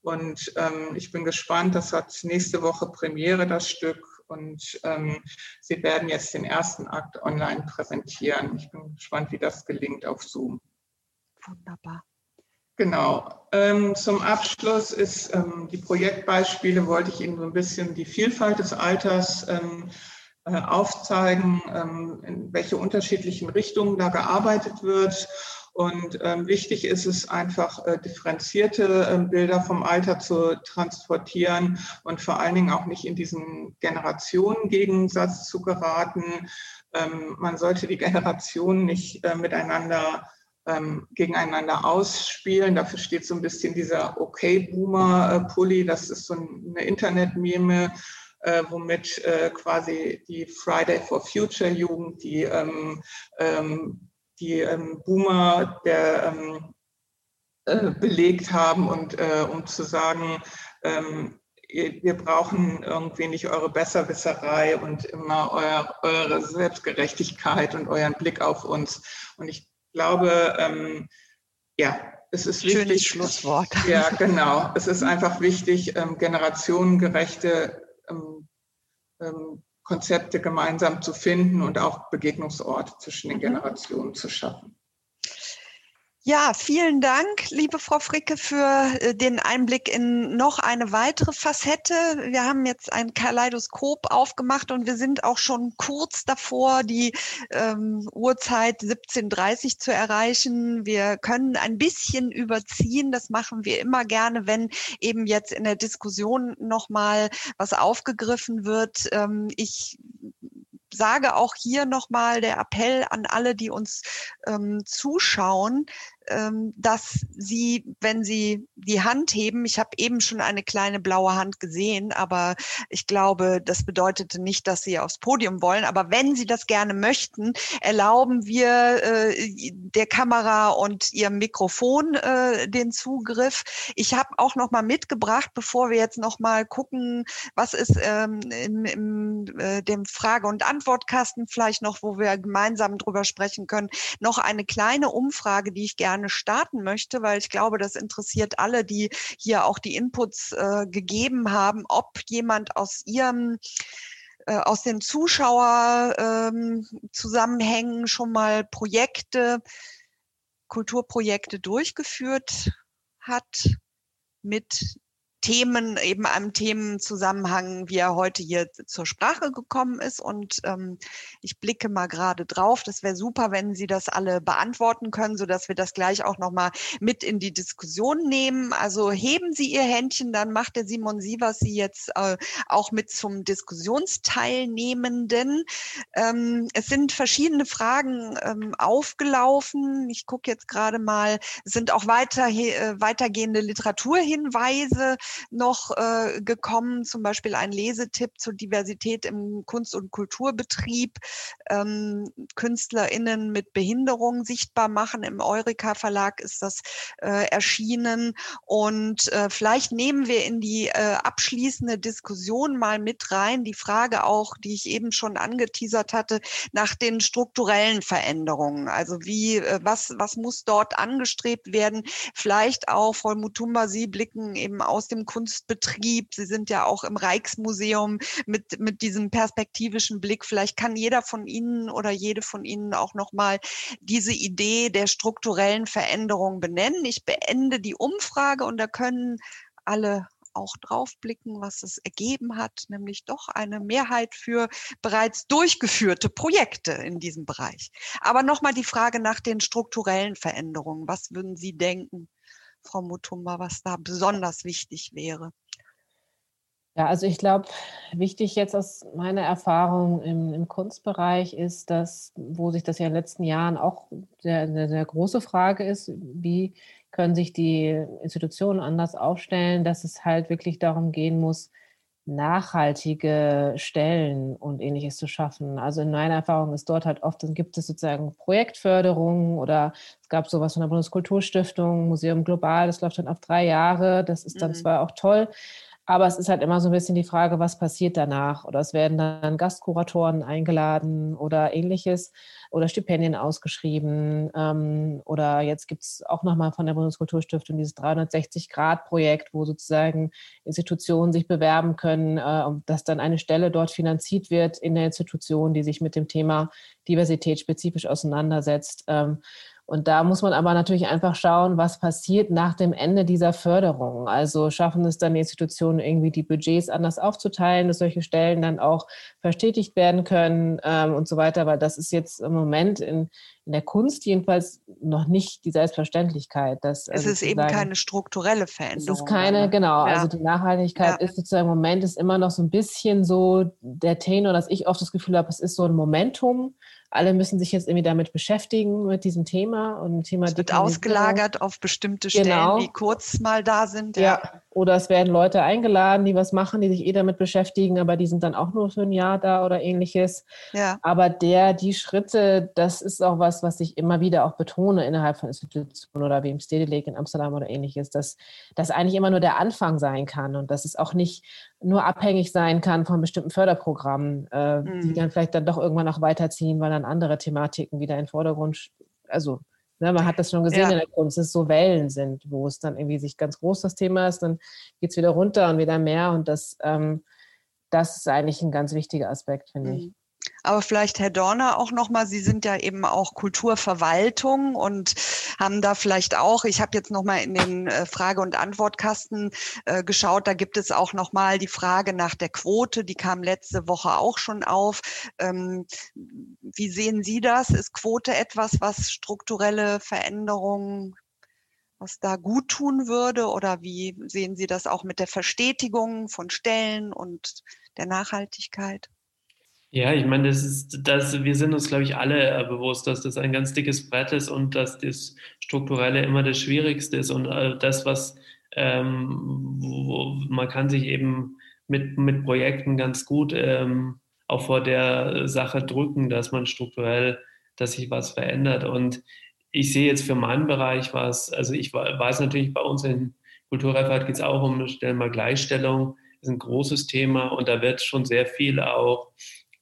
Und ähm, ich bin gespannt, das hat nächste Woche Premiere, das Stück. Und ähm, Sie werden jetzt den ersten Akt online präsentieren. Ich bin gespannt, wie das gelingt auf Zoom. Wunderbar. Genau. Ähm, zum Abschluss ist ähm, die Projektbeispiele, wollte ich Ihnen so ein bisschen die Vielfalt des Alters ähm, äh, aufzeigen, ähm, in welche unterschiedlichen Richtungen da gearbeitet wird. Und ähm, wichtig ist es einfach, äh, differenzierte äh, Bilder vom Alter zu transportieren und vor allen Dingen auch nicht in diesen Generationengegensatz zu geraten. Ähm, man sollte die Generationen nicht äh, miteinander ähm, gegeneinander ausspielen. Dafür steht so ein bisschen dieser Okay-Boomer-Pulli. Das ist so eine Internet-Meme, äh, womit äh, quasi die Friday for Future Jugend, die, ähm, ähm, die ähm, Boomer der, ähm, äh, belegt haben und äh, um zu sagen, ähm, wir brauchen irgendwie nicht eure Besserwisserei und immer euer, eure Selbstgerechtigkeit und euren Blick auf uns. Und ich glaube, ähm, ja, es ist Schönes wichtig. Schlusswort. Ja, genau. Es ist einfach wichtig, ähm, generationengerechte ähm, ähm, Konzepte gemeinsam zu finden und auch Begegnungsorte zwischen den. Generationen zu schaffen. Ja, vielen Dank, liebe Frau Fricke, für äh, den Einblick in noch eine weitere Facette. Wir haben jetzt ein Kaleidoskop aufgemacht und wir sind auch schon kurz davor, die ähm, Uhrzeit 17.30 zu erreichen. Wir können ein bisschen überziehen. Das machen wir immer gerne, wenn eben jetzt in der Diskussion nochmal was aufgegriffen wird. Ähm, ich sage auch hier nochmal der Appell an alle, die uns ähm, zuschauen, dass Sie, wenn Sie die Hand heben, ich habe eben schon eine kleine blaue Hand gesehen, aber ich glaube, das bedeutete nicht, dass Sie aufs Podium wollen. Aber wenn Sie das gerne möchten, erlauben wir äh, der Kamera und Ihrem Mikrofon äh, den Zugriff. Ich habe auch noch mal mitgebracht, bevor wir jetzt noch mal gucken, was ist ähm, in, in äh, dem Frage- und Antwortkasten vielleicht noch, wo wir gemeinsam drüber sprechen können, noch eine kleine Umfrage, die ich gerne gerne starten möchte, weil ich glaube, das interessiert alle, die hier auch die Inputs äh, gegeben haben, ob jemand aus ihrem äh, aus den Zuschauerzusammenhängen ähm, schon mal Projekte, Kulturprojekte durchgeführt hat mit Themen, eben einem Themenzusammenhang, wie er heute hier zur Sprache gekommen ist. Und ähm, ich blicke mal gerade drauf. Das wäre super, wenn Sie das alle beantworten können, sodass wir das gleich auch nochmal mit in die Diskussion nehmen. Also heben Sie Ihr Händchen, dann macht der Simon Sievers Sie jetzt äh, auch mit zum Diskussionsteilnehmenden. Ähm, es sind verschiedene Fragen ähm, aufgelaufen. Ich gucke jetzt gerade mal, es sind auch weiter, äh, weitergehende Literaturhinweise noch äh, gekommen, zum Beispiel ein Lesetipp zur Diversität im Kunst- und Kulturbetrieb, ähm, KünstlerInnen mit Behinderung sichtbar machen. Im Eureka Verlag ist das äh, erschienen. Und äh, vielleicht nehmen wir in die äh, abschließende Diskussion mal mit rein die Frage auch, die ich eben schon angeteasert hatte, nach den strukturellen Veränderungen. Also wie, äh, was, was muss dort angestrebt werden? Vielleicht auch, Frau Mutumba, Sie blicken eben aus dem Kunstbetrieb. Sie sind ja auch im Rijksmuseum mit, mit diesem perspektivischen Blick. Vielleicht kann jeder von Ihnen oder jede von Ihnen auch nochmal diese Idee der strukturellen Veränderung benennen. Ich beende die Umfrage und da können alle auch draufblicken, was es ergeben hat, nämlich doch eine Mehrheit für bereits durchgeführte Projekte in diesem Bereich. Aber nochmal die Frage nach den strukturellen Veränderungen. Was würden Sie denken? Frau Mutumba, was da besonders wichtig wäre? Ja, also ich glaube, wichtig jetzt aus meiner Erfahrung im, im, Kunstbereich ist, dass, wo sich das ja in den letzten Jahren auch eine sehr große Frage ist, wie können sich die Institutionen anders aufstellen, dass es halt wirklich darum gehen muss, nachhaltige Stellen und ähnliches zu schaffen. Also in meiner Erfahrung ist dort halt oft, dann gibt es sozusagen Projektförderung oder es gab sowas von der Bundeskulturstiftung, Museum Global, das läuft dann auf drei Jahre. Das ist dann mhm. zwar auch toll, aber es ist halt immer so ein bisschen die Frage, was passiert danach? Oder es werden dann Gastkuratoren eingeladen oder ähnliches oder Stipendien ausgeschrieben. Ähm, oder jetzt gibt es auch nochmal von der Bundeskulturstiftung dieses 360-Grad-Projekt, wo sozusagen Institutionen sich bewerben können, äh, dass dann eine Stelle dort finanziert wird in der Institution, die sich mit dem Thema Diversität spezifisch auseinandersetzt. Ähm, Und da muss man aber natürlich einfach schauen, was passiert nach dem Ende dieser Förderung. Also schaffen es dann die Institutionen irgendwie die Budgets anders aufzuteilen, dass solche Stellen dann auch verstetigt werden können ähm, und so weiter. Weil das ist jetzt im Moment in, in der Kunst jedenfalls noch nicht die Selbstverständlichkeit. Dass, es also ist eben keine strukturelle Veränderung. Es ist keine, ne? genau. Ja. Also die Nachhaltigkeit ja. ist sozusagen im Moment ist immer noch so ein bisschen so der Tenor, dass ich oft das Gefühl habe, es ist so ein Momentum alle müssen sich jetzt irgendwie damit beschäftigen, mit diesem Thema und Thema Es wird ausgelagert auf bestimmte Stellen, genau. die kurz mal da sind. Ja. ja. Oder es werden Leute eingeladen, die was machen, die sich eh damit beschäftigen, aber die sind dann auch nur für ein Jahr da oder ähnliches. Ja. Aber der, die Schritte, das ist auch was, was ich immer wieder auch betone innerhalb von Institutionen oder wie im Stedelijk in Amsterdam oder ähnliches, dass das eigentlich immer nur der Anfang sein kann und dass es auch nicht nur abhängig sein kann von bestimmten Förderprogrammen, äh, mhm. die dann vielleicht dann doch irgendwann auch weiterziehen, weil dann andere Thematiken wieder in den Vordergrund, also ne, man hat das schon gesehen ja. in der Kunst, dass es so Wellen sind, wo es dann irgendwie sich ganz groß das Thema ist, dann geht es wieder runter und wieder mehr und das, ähm, das ist eigentlich ein ganz wichtiger Aspekt, finde mhm. ich. Aber vielleicht Herr Dorner auch nochmal, Sie sind ja eben auch Kulturverwaltung und haben da vielleicht auch, ich habe jetzt nochmal in den äh, Frage- und Antwortkasten äh, geschaut, da gibt es auch nochmal die Frage nach der Quote, die kam letzte Woche auch schon auf. Ähm, wie sehen Sie das? Ist Quote etwas, was strukturelle Veränderungen was da gut tun würde? Oder wie sehen Sie das auch mit der Verstetigung von Stellen und der Nachhaltigkeit? Ja, ich meine, das ist, das, wir sind uns, glaube ich, alle äh, bewusst, dass das ein ganz dickes Brett ist und dass das Strukturelle immer das Schwierigste ist und äh, das, was ähm, wo, man kann sich eben mit, mit Projekten ganz gut ähm, auch vor der Sache drücken, dass man strukturell, dass sich was verändert. Und ich sehe jetzt für meinen Bereich was, also ich weiß natürlich, bei uns in Kulturreferat geht es auch um Stellen mal Gleichstellung, ist ein großes Thema und da wird schon sehr viel auch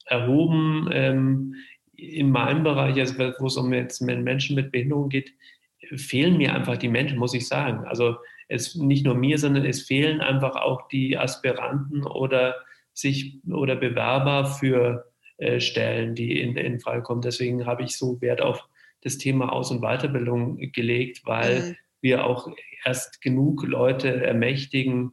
erhoben. Ähm, in meinem Bereich, also wo es um jetzt Menschen mit Behinderung geht, fehlen mir einfach die Menschen, muss ich sagen. Also es nicht nur mir, sondern es fehlen einfach auch die Aspiranten oder sich oder Bewerber für äh, Stellen, die in, in Frage kommen. Deswegen habe ich so Wert auf das Thema Aus- und Weiterbildung gelegt, weil mhm. wir auch erst genug Leute ermächtigen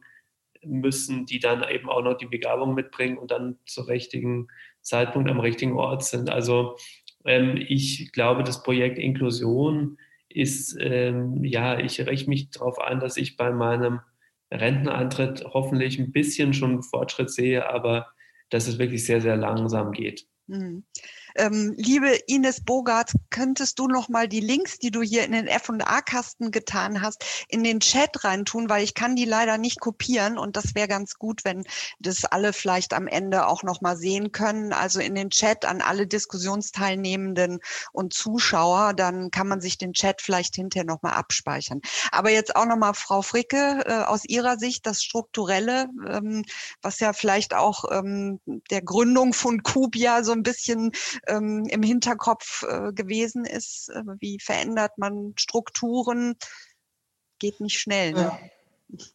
müssen, die dann eben auch noch die Begabung mitbringen und dann zur richtigen Zeitpunkt am richtigen Ort sind. Also ähm, ich glaube, das Projekt Inklusion ist, ähm, ja, ich richte mich darauf ein, dass ich bei meinem Renteneintritt hoffentlich ein bisschen schon Fortschritt sehe, aber dass es wirklich sehr, sehr langsam geht. Mhm. Ähm, liebe Ines Bogart, könntest du noch mal die Links, die du hier in den F&A-Kasten getan hast, in den Chat reintun, weil ich kann die leider nicht kopieren und das wäre ganz gut, wenn das alle vielleicht am Ende auch noch mal sehen können. Also in den Chat an alle Diskussionsteilnehmenden und Zuschauer, dann kann man sich den Chat vielleicht hinterher noch mal abspeichern. Aber jetzt auch noch mal Frau Fricke äh, aus Ihrer Sicht das Strukturelle, ähm, was ja vielleicht auch ähm, der Gründung von Kubia so ein bisschen ähm, im Hinterkopf äh, gewesen ist. Äh, wie verändert man Strukturen? Geht nicht schnell. Ne? Ja,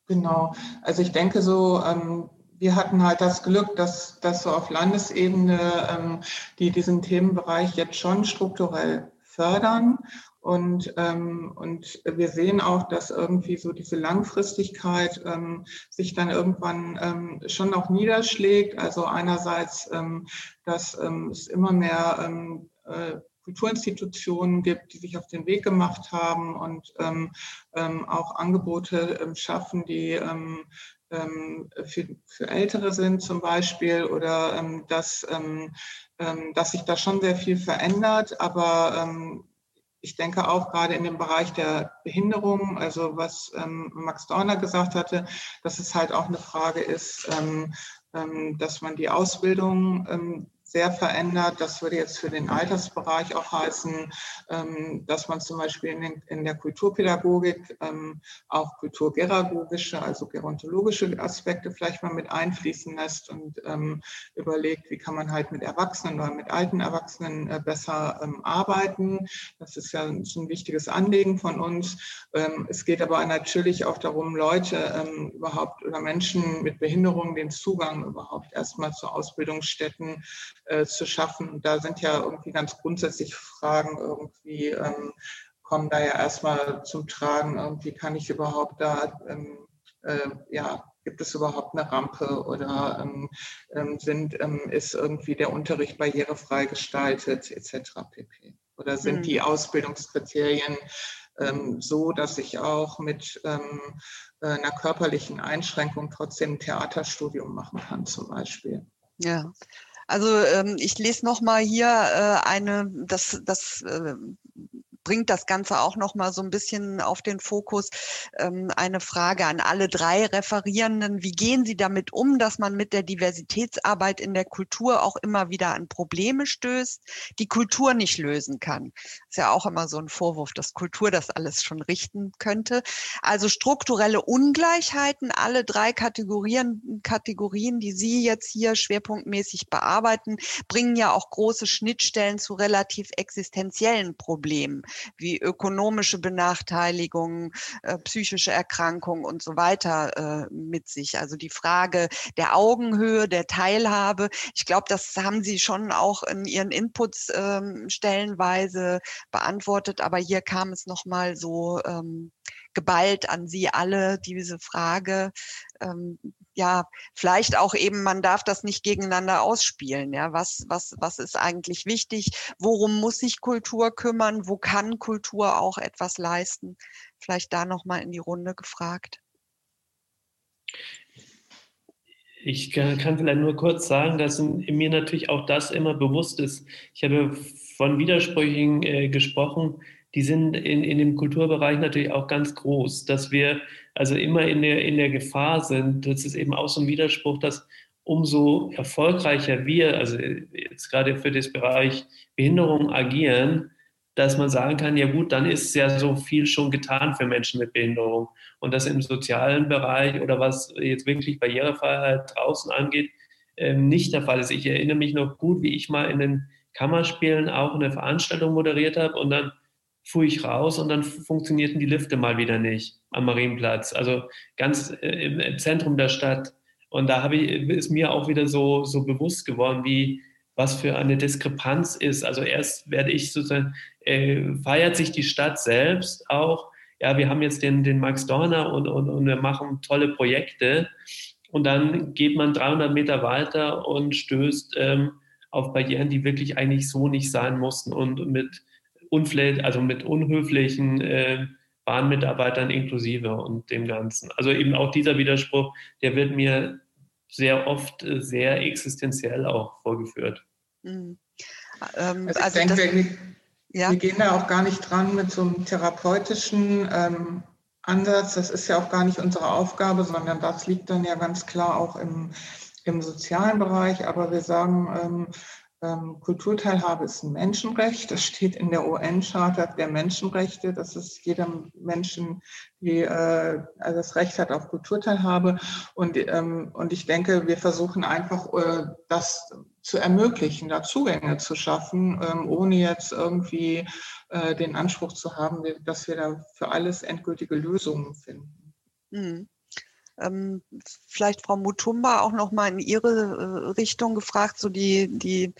genau. Also ich denke so, ähm, wir hatten halt das Glück, dass, dass so auf Landesebene ähm, die diesen Themenbereich jetzt schon strukturell fördern und, ähm, und wir sehen auch, dass irgendwie so diese Langfristigkeit ähm, sich dann irgendwann ähm, schon auch niederschlägt. Also einerseits, ähm, dass ähm, es immer mehr ähm, äh, Kulturinstitutionen gibt, die sich auf den Weg gemacht haben und auch Angebote schaffen, die für, für Ältere sind zum Beispiel oder dass, dass sich da schon sehr viel verändert, aber ich denke auch gerade in dem Bereich der Behinderung, also was ähm, Max Dorner gesagt hatte, dass es halt auch eine Frage ist, ähm, ähm, dass man die Ausbildung ähm, sehr verändert. Das würde jetzt für den Altersbereich auch heißen, ähm, dass man zum Beispiel in, der Kulturpädagogik ähm, auch kulturgeragogische, also gerontologische Aspekte vielleicht mal mit einfließen lässt und ähm, überlegt, wie kann man halt mit Erwachsenen oder mit alten Erwachsenen äh, besser arbeiten. Das ist ja ein wichtiges Anliegen von uns. Es geht aber natürlich auch darum, Leute überhaupt oder Menschen mit Behinderungen den Zugang überhaupt erstmal zu Ausbildungsstätten äh, zu schaffen. Und da sind ja irgendwie ganz grundsätzlich Fragen irgendwie, ähm, kommen da ja erstmal zum Tragen. Irgendwie kann ich überhaupt da, ähm, äh, ja, gibt es überhaupt eine Rampe oder ähm, ähm sind, ähm, ist irgendwie der Unterricht barrierefrei gestaltet etc. pp. Oder sind mhm. die Ausbildungskriterien ähm, so, dass ich auch mit äh, einer körperlichen Einschränkung trotzdem ein Theaterstudium machen kann zum Beispiel. Ja, also ähm, ich lese noch mal hier äh, eine, das, das äh, bringt das Ganze auch noch mal so ein bisschen auf den Fokus. Ähm, eine Frage an alle drei Referierenden. Wie gehen Sie damit um, dass man mit der Diversitätsarbeit in der Kultur auch immer wieder an Probleme stößt, die Kultur nicht lösen kann? Ist ja auch immer so ein Vorwurf, dass Kultur das alles schon richten könnte. Also strukturelle Ungleichheiten, alle drei Kategorien, Kategorien, die Sie jetzt hier schwerpunktmäßig bearbeiten, bringen ja auch große Schnittstellen zu relativ existenziellen Problemen wie ökonomische Benachteiligung, äh, psychische Erkrankungen und so weiter äh, mit sich. Also die Frage der Augenhöhe, der Teilhabe. Ich glaube, das haben Sie schon auch in Ihren Inputs ähm, stellenweise beantwortet, aber hier kam es nochmal so ähm, geballt an Sie alle, diese Frage. Ähm, ja, vielleicht auch eben, man darf das nicht gegeneinander ausspielen. Ja, was, was, was ist eigentlich wichtig? Worum muss sich Kultur kümmern? Wo kann Kultur auch etwas leisten? Vielleicht da nochmal in die Runde gefragt. Ich kann, vielleicht nur kurz sagen, dass mir natürlich auch das immer bewusst ist. Ich habe von Widersprüchen äh, gesprochen, die sind in, in dem Kulturbereich natürlich auch ganz groß, dass wir also immer in der, in der Gefahr sind, das ist eben auch so ein Widerspruch, dass umso erfolgreicher wir, also jetzt gerade für das Bereich Behinderung agieren, dass man sagen kann, ja gut, dann ist ja so viel schon getan für Menschen mit Behinderung. Und das im sozialen Bereich oder was jetzt wirklich Barrierefreiheit draußen angeht, ähm, nicht der Fall ist. Ich erinnere mich noch gut, wie ich mal in den Kammerspielen auch eine Veranstaltung moderiert habe und dann fuhr ich raus und dann funktionierten die Lifte mal wieder nicht am Marienplatz, also ganz äh, im Zentrum der Stadt. Und da habe ich, ist mir auch wieder so, so bewusst geworden, wie was für eine Diskrepanz ist. Also erst werde ich sozusagen, äh, feiert sich die Stadt selbst auch. Ja, wir haben jetzt den, den Max Dorner und, und, und wir machen tolle Projekte. Und dann geht man 300 Meter weiter und stößt ähm, auf Barrieren, die wirklich eigentlich so nicht sein mussten und mit also mit unhöflichen äh, Bahnmitarbeitern inklusive und dem Ganzen. Also eben auch dieser Widerspruch, der wird mir sehr oft äh, sehr existenziell auch vorgeführt. Mhm. Ähm, also, also ich denke, wir, ja. wir, gehen da auch gar nicht dran mit so einem therapeutischen ähm, Ansatz. Das ist ja auch gar nicht unsere Aufgabe, sondern das liegt dann ja ganz klar auch im, im sozialen Bereich. Aber wir sagen, ähm, Kulturteilhabe ist ein Menschenrecht. Das steht in der UN-Charta der Menschenrechte, dass es jedem Menschen die, äh, also das Recht hat auf Kulturteilhabe. Und, ähm, und ich denke, wir versuchen einfach, äh, das zu ermöglichen, da Zugänge zu schaffen, ähm, ohne jetzt irgendwie äh, den Anspruch zu haben, dass wir da für alles endgültige Lösungen finden. Mhm. Ähm, vielleicht Frau Mutumba auch noch mal in Ihre äh, Richtung gefragt, so die, die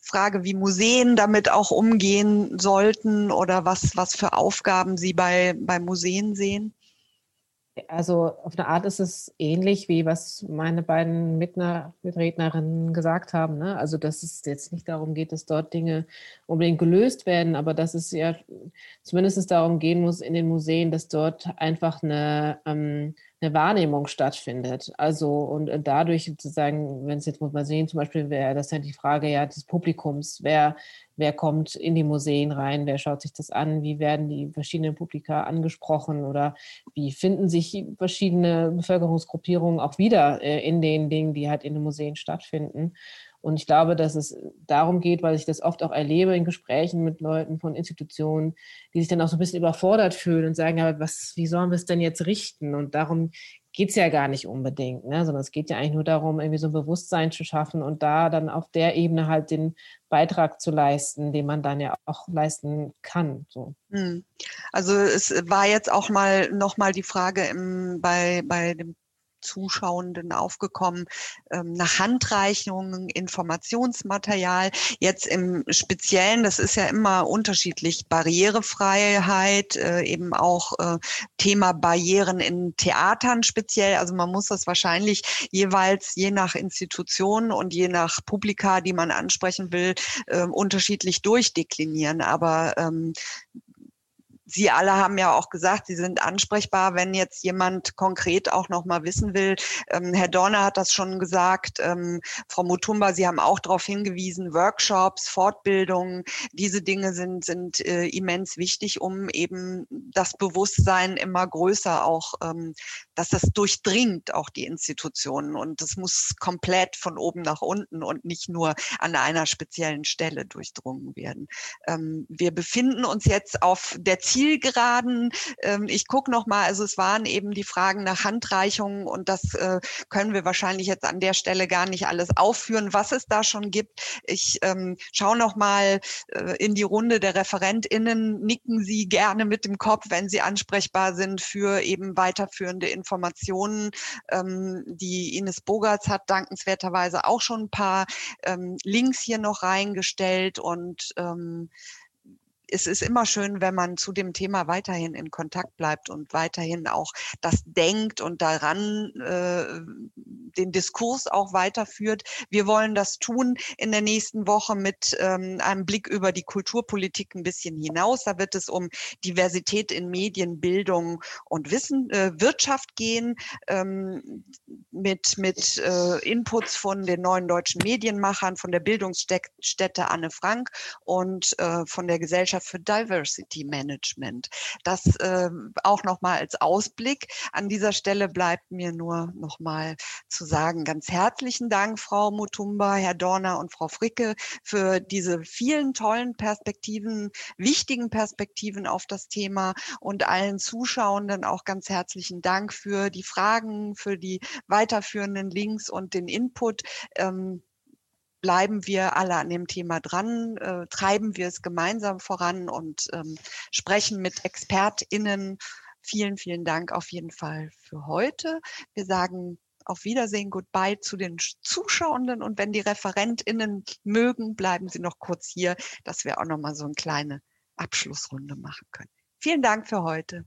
Frage, wie Museen damit auch umgehen sollten oder was, was für Aufgaben Sie bei, bei Museen sehen? Also auf eine Art ist es ähnlich, wie was meine beiden Mitrednerinnen gesagt haben. Ne? Also dass es jetzt nicht darum geht, dass dort Dinge unbedingt gelöst werden, aber dass es ja zumindest darum gehen muss in den Museen, dass dort einfach eine ähm, eine Wahrnehmung stattfindet. Also und äh, dadurch sozusagen, wenn es jetzt man sehen, zum Beispiel wäre das ja die Frage ja des Publikums, wer, wer kommt in die Museen rein, wer schaut sich das an, wie werden die verschiedenen Publika angesprochen oder wie finden sich verschiedene Bevölkerungsgruppierungen auch wieder äh, in den Dingen, die halt in den Museen stattfinden. Und ich glaube, dass es darum geht, weil ich das oft auch erlebe in Gesprächen mit Leuten von Institutionen, die sich dann auch so ein bisschen überfordert fühlen und sagen, ja, was, wie sollen wir es denn jetzt richten? Und darum geht es ja gar nicht unbedingt, ne? sondern es geht ja eigentlich nur darum, irgendwie so ein Bewusstsein zu schaffen und da dann auf der Ebene halt den Beitrag zu leisten, den man dann ja auch leisten kann. So. Hm. Also es war jetzt auch mal nochmal die Frage im, bei, bei dem Zuschauenden aufgekommen, ähm, nach Handreichungen, Informationsmaterial. Jetzt im Speziellen, das ist ja immer unterschiedlich, Barrierefreiheit, äh, eben auch äh, Thema Barrieren in Theatern speziell. Also man muss das wahrscheinlich jeweils je nach Institution und je nach Publika, die man ansprechen will, äh, unterschiedlich durchdeklinieren. Aber ähm, Sie alle haben ja auch gesagt, Sie sind ansprechbar, wenn jetzt jemand konkret auch noch mal wissen will. Ähm, Herr Dorner hat das schon gesagt. Ähm, Frau Mutumba, Sie haben auch darauf hingewiesen, Workshops, Fortbildungen, diese Dinge sind, sind äh, immens wichtig, um eben das Bewusstsein immer größer auch, ähm, dass das durchdringt auch die Institutionen. Und das muss komplett von oben nach unten und nicht nur an einer speziellen Stelle durchdrungen werden. Ähm, wir befinden uns jetzt auf der Ziel Zielgeraden. Ähm, ich gucke noch mal, also es waren eben die Fragen nach Handreichungen und das äh, können wir wahrscheinlich jetzt an der Stelle gar nicht alles aufführen, was es da schon gibt. Ich ähm, schaue noch mal äh, in die Runde der ReferentInnen. Nicken Sie gerne mit dem Kopf, wenn Sie ansprechbar sind für eben weiterführende Informationen. Ähm, die Ines Bogarts hat dankenswerterweise auch schon ein paar ähm, Links hier noch reingestellt und ähm, es ist immer schön, wenn man zu dem Thema weiterhin in Kontakt bleibt und weiterhin auch das denkt und daran äh, den Diskurs auch weiterführt. Wir wollen das tun in der nächsten Woche mit ähm, einem Blick über die Kulturpolitik ein bisschen hinaus. Da wird es um Diversität in Medien, Bildung und Wissen, äh, Wirtschaft gehen, ähm, mit, mit äh, Inputs von den neuen deutschen Medienmachern, von der Bildungsstätte Anne Frank und äh, von der Gesellschaft Gesellschaft für Diversity Management. Das äh, auch nochmal als Ausblick. An dieser Stelle bleibt mir nur nochmal zu sagen, ganz herzlichen Dank, Frau Mutumba, Herr Dorner und Frau Fricke, für diese vielen tollen Perspektiven, wichtigen Perspektiven auf das Thema und allen Zuschauenden auch ganz herzlichen Dank für die Fragen, für die weiterführenden Links und den Input. Ähm, bleiben wir alle an dem Thema dran, äh, treiben wir es gemeinsam voran und ähm, sprechen mit ExpertInnen. Vielen, vielen Dank auf jeden Fall für heute. Wir sagen auf Wiedersehen, goodbye zu den Zuschauenden und wenn die ReferentInnen mögen, bleiben Sie noch kurz hier, dass wir auch nochmal so eine kleine Abschlussrunde machen können. Vielen Dank für heute.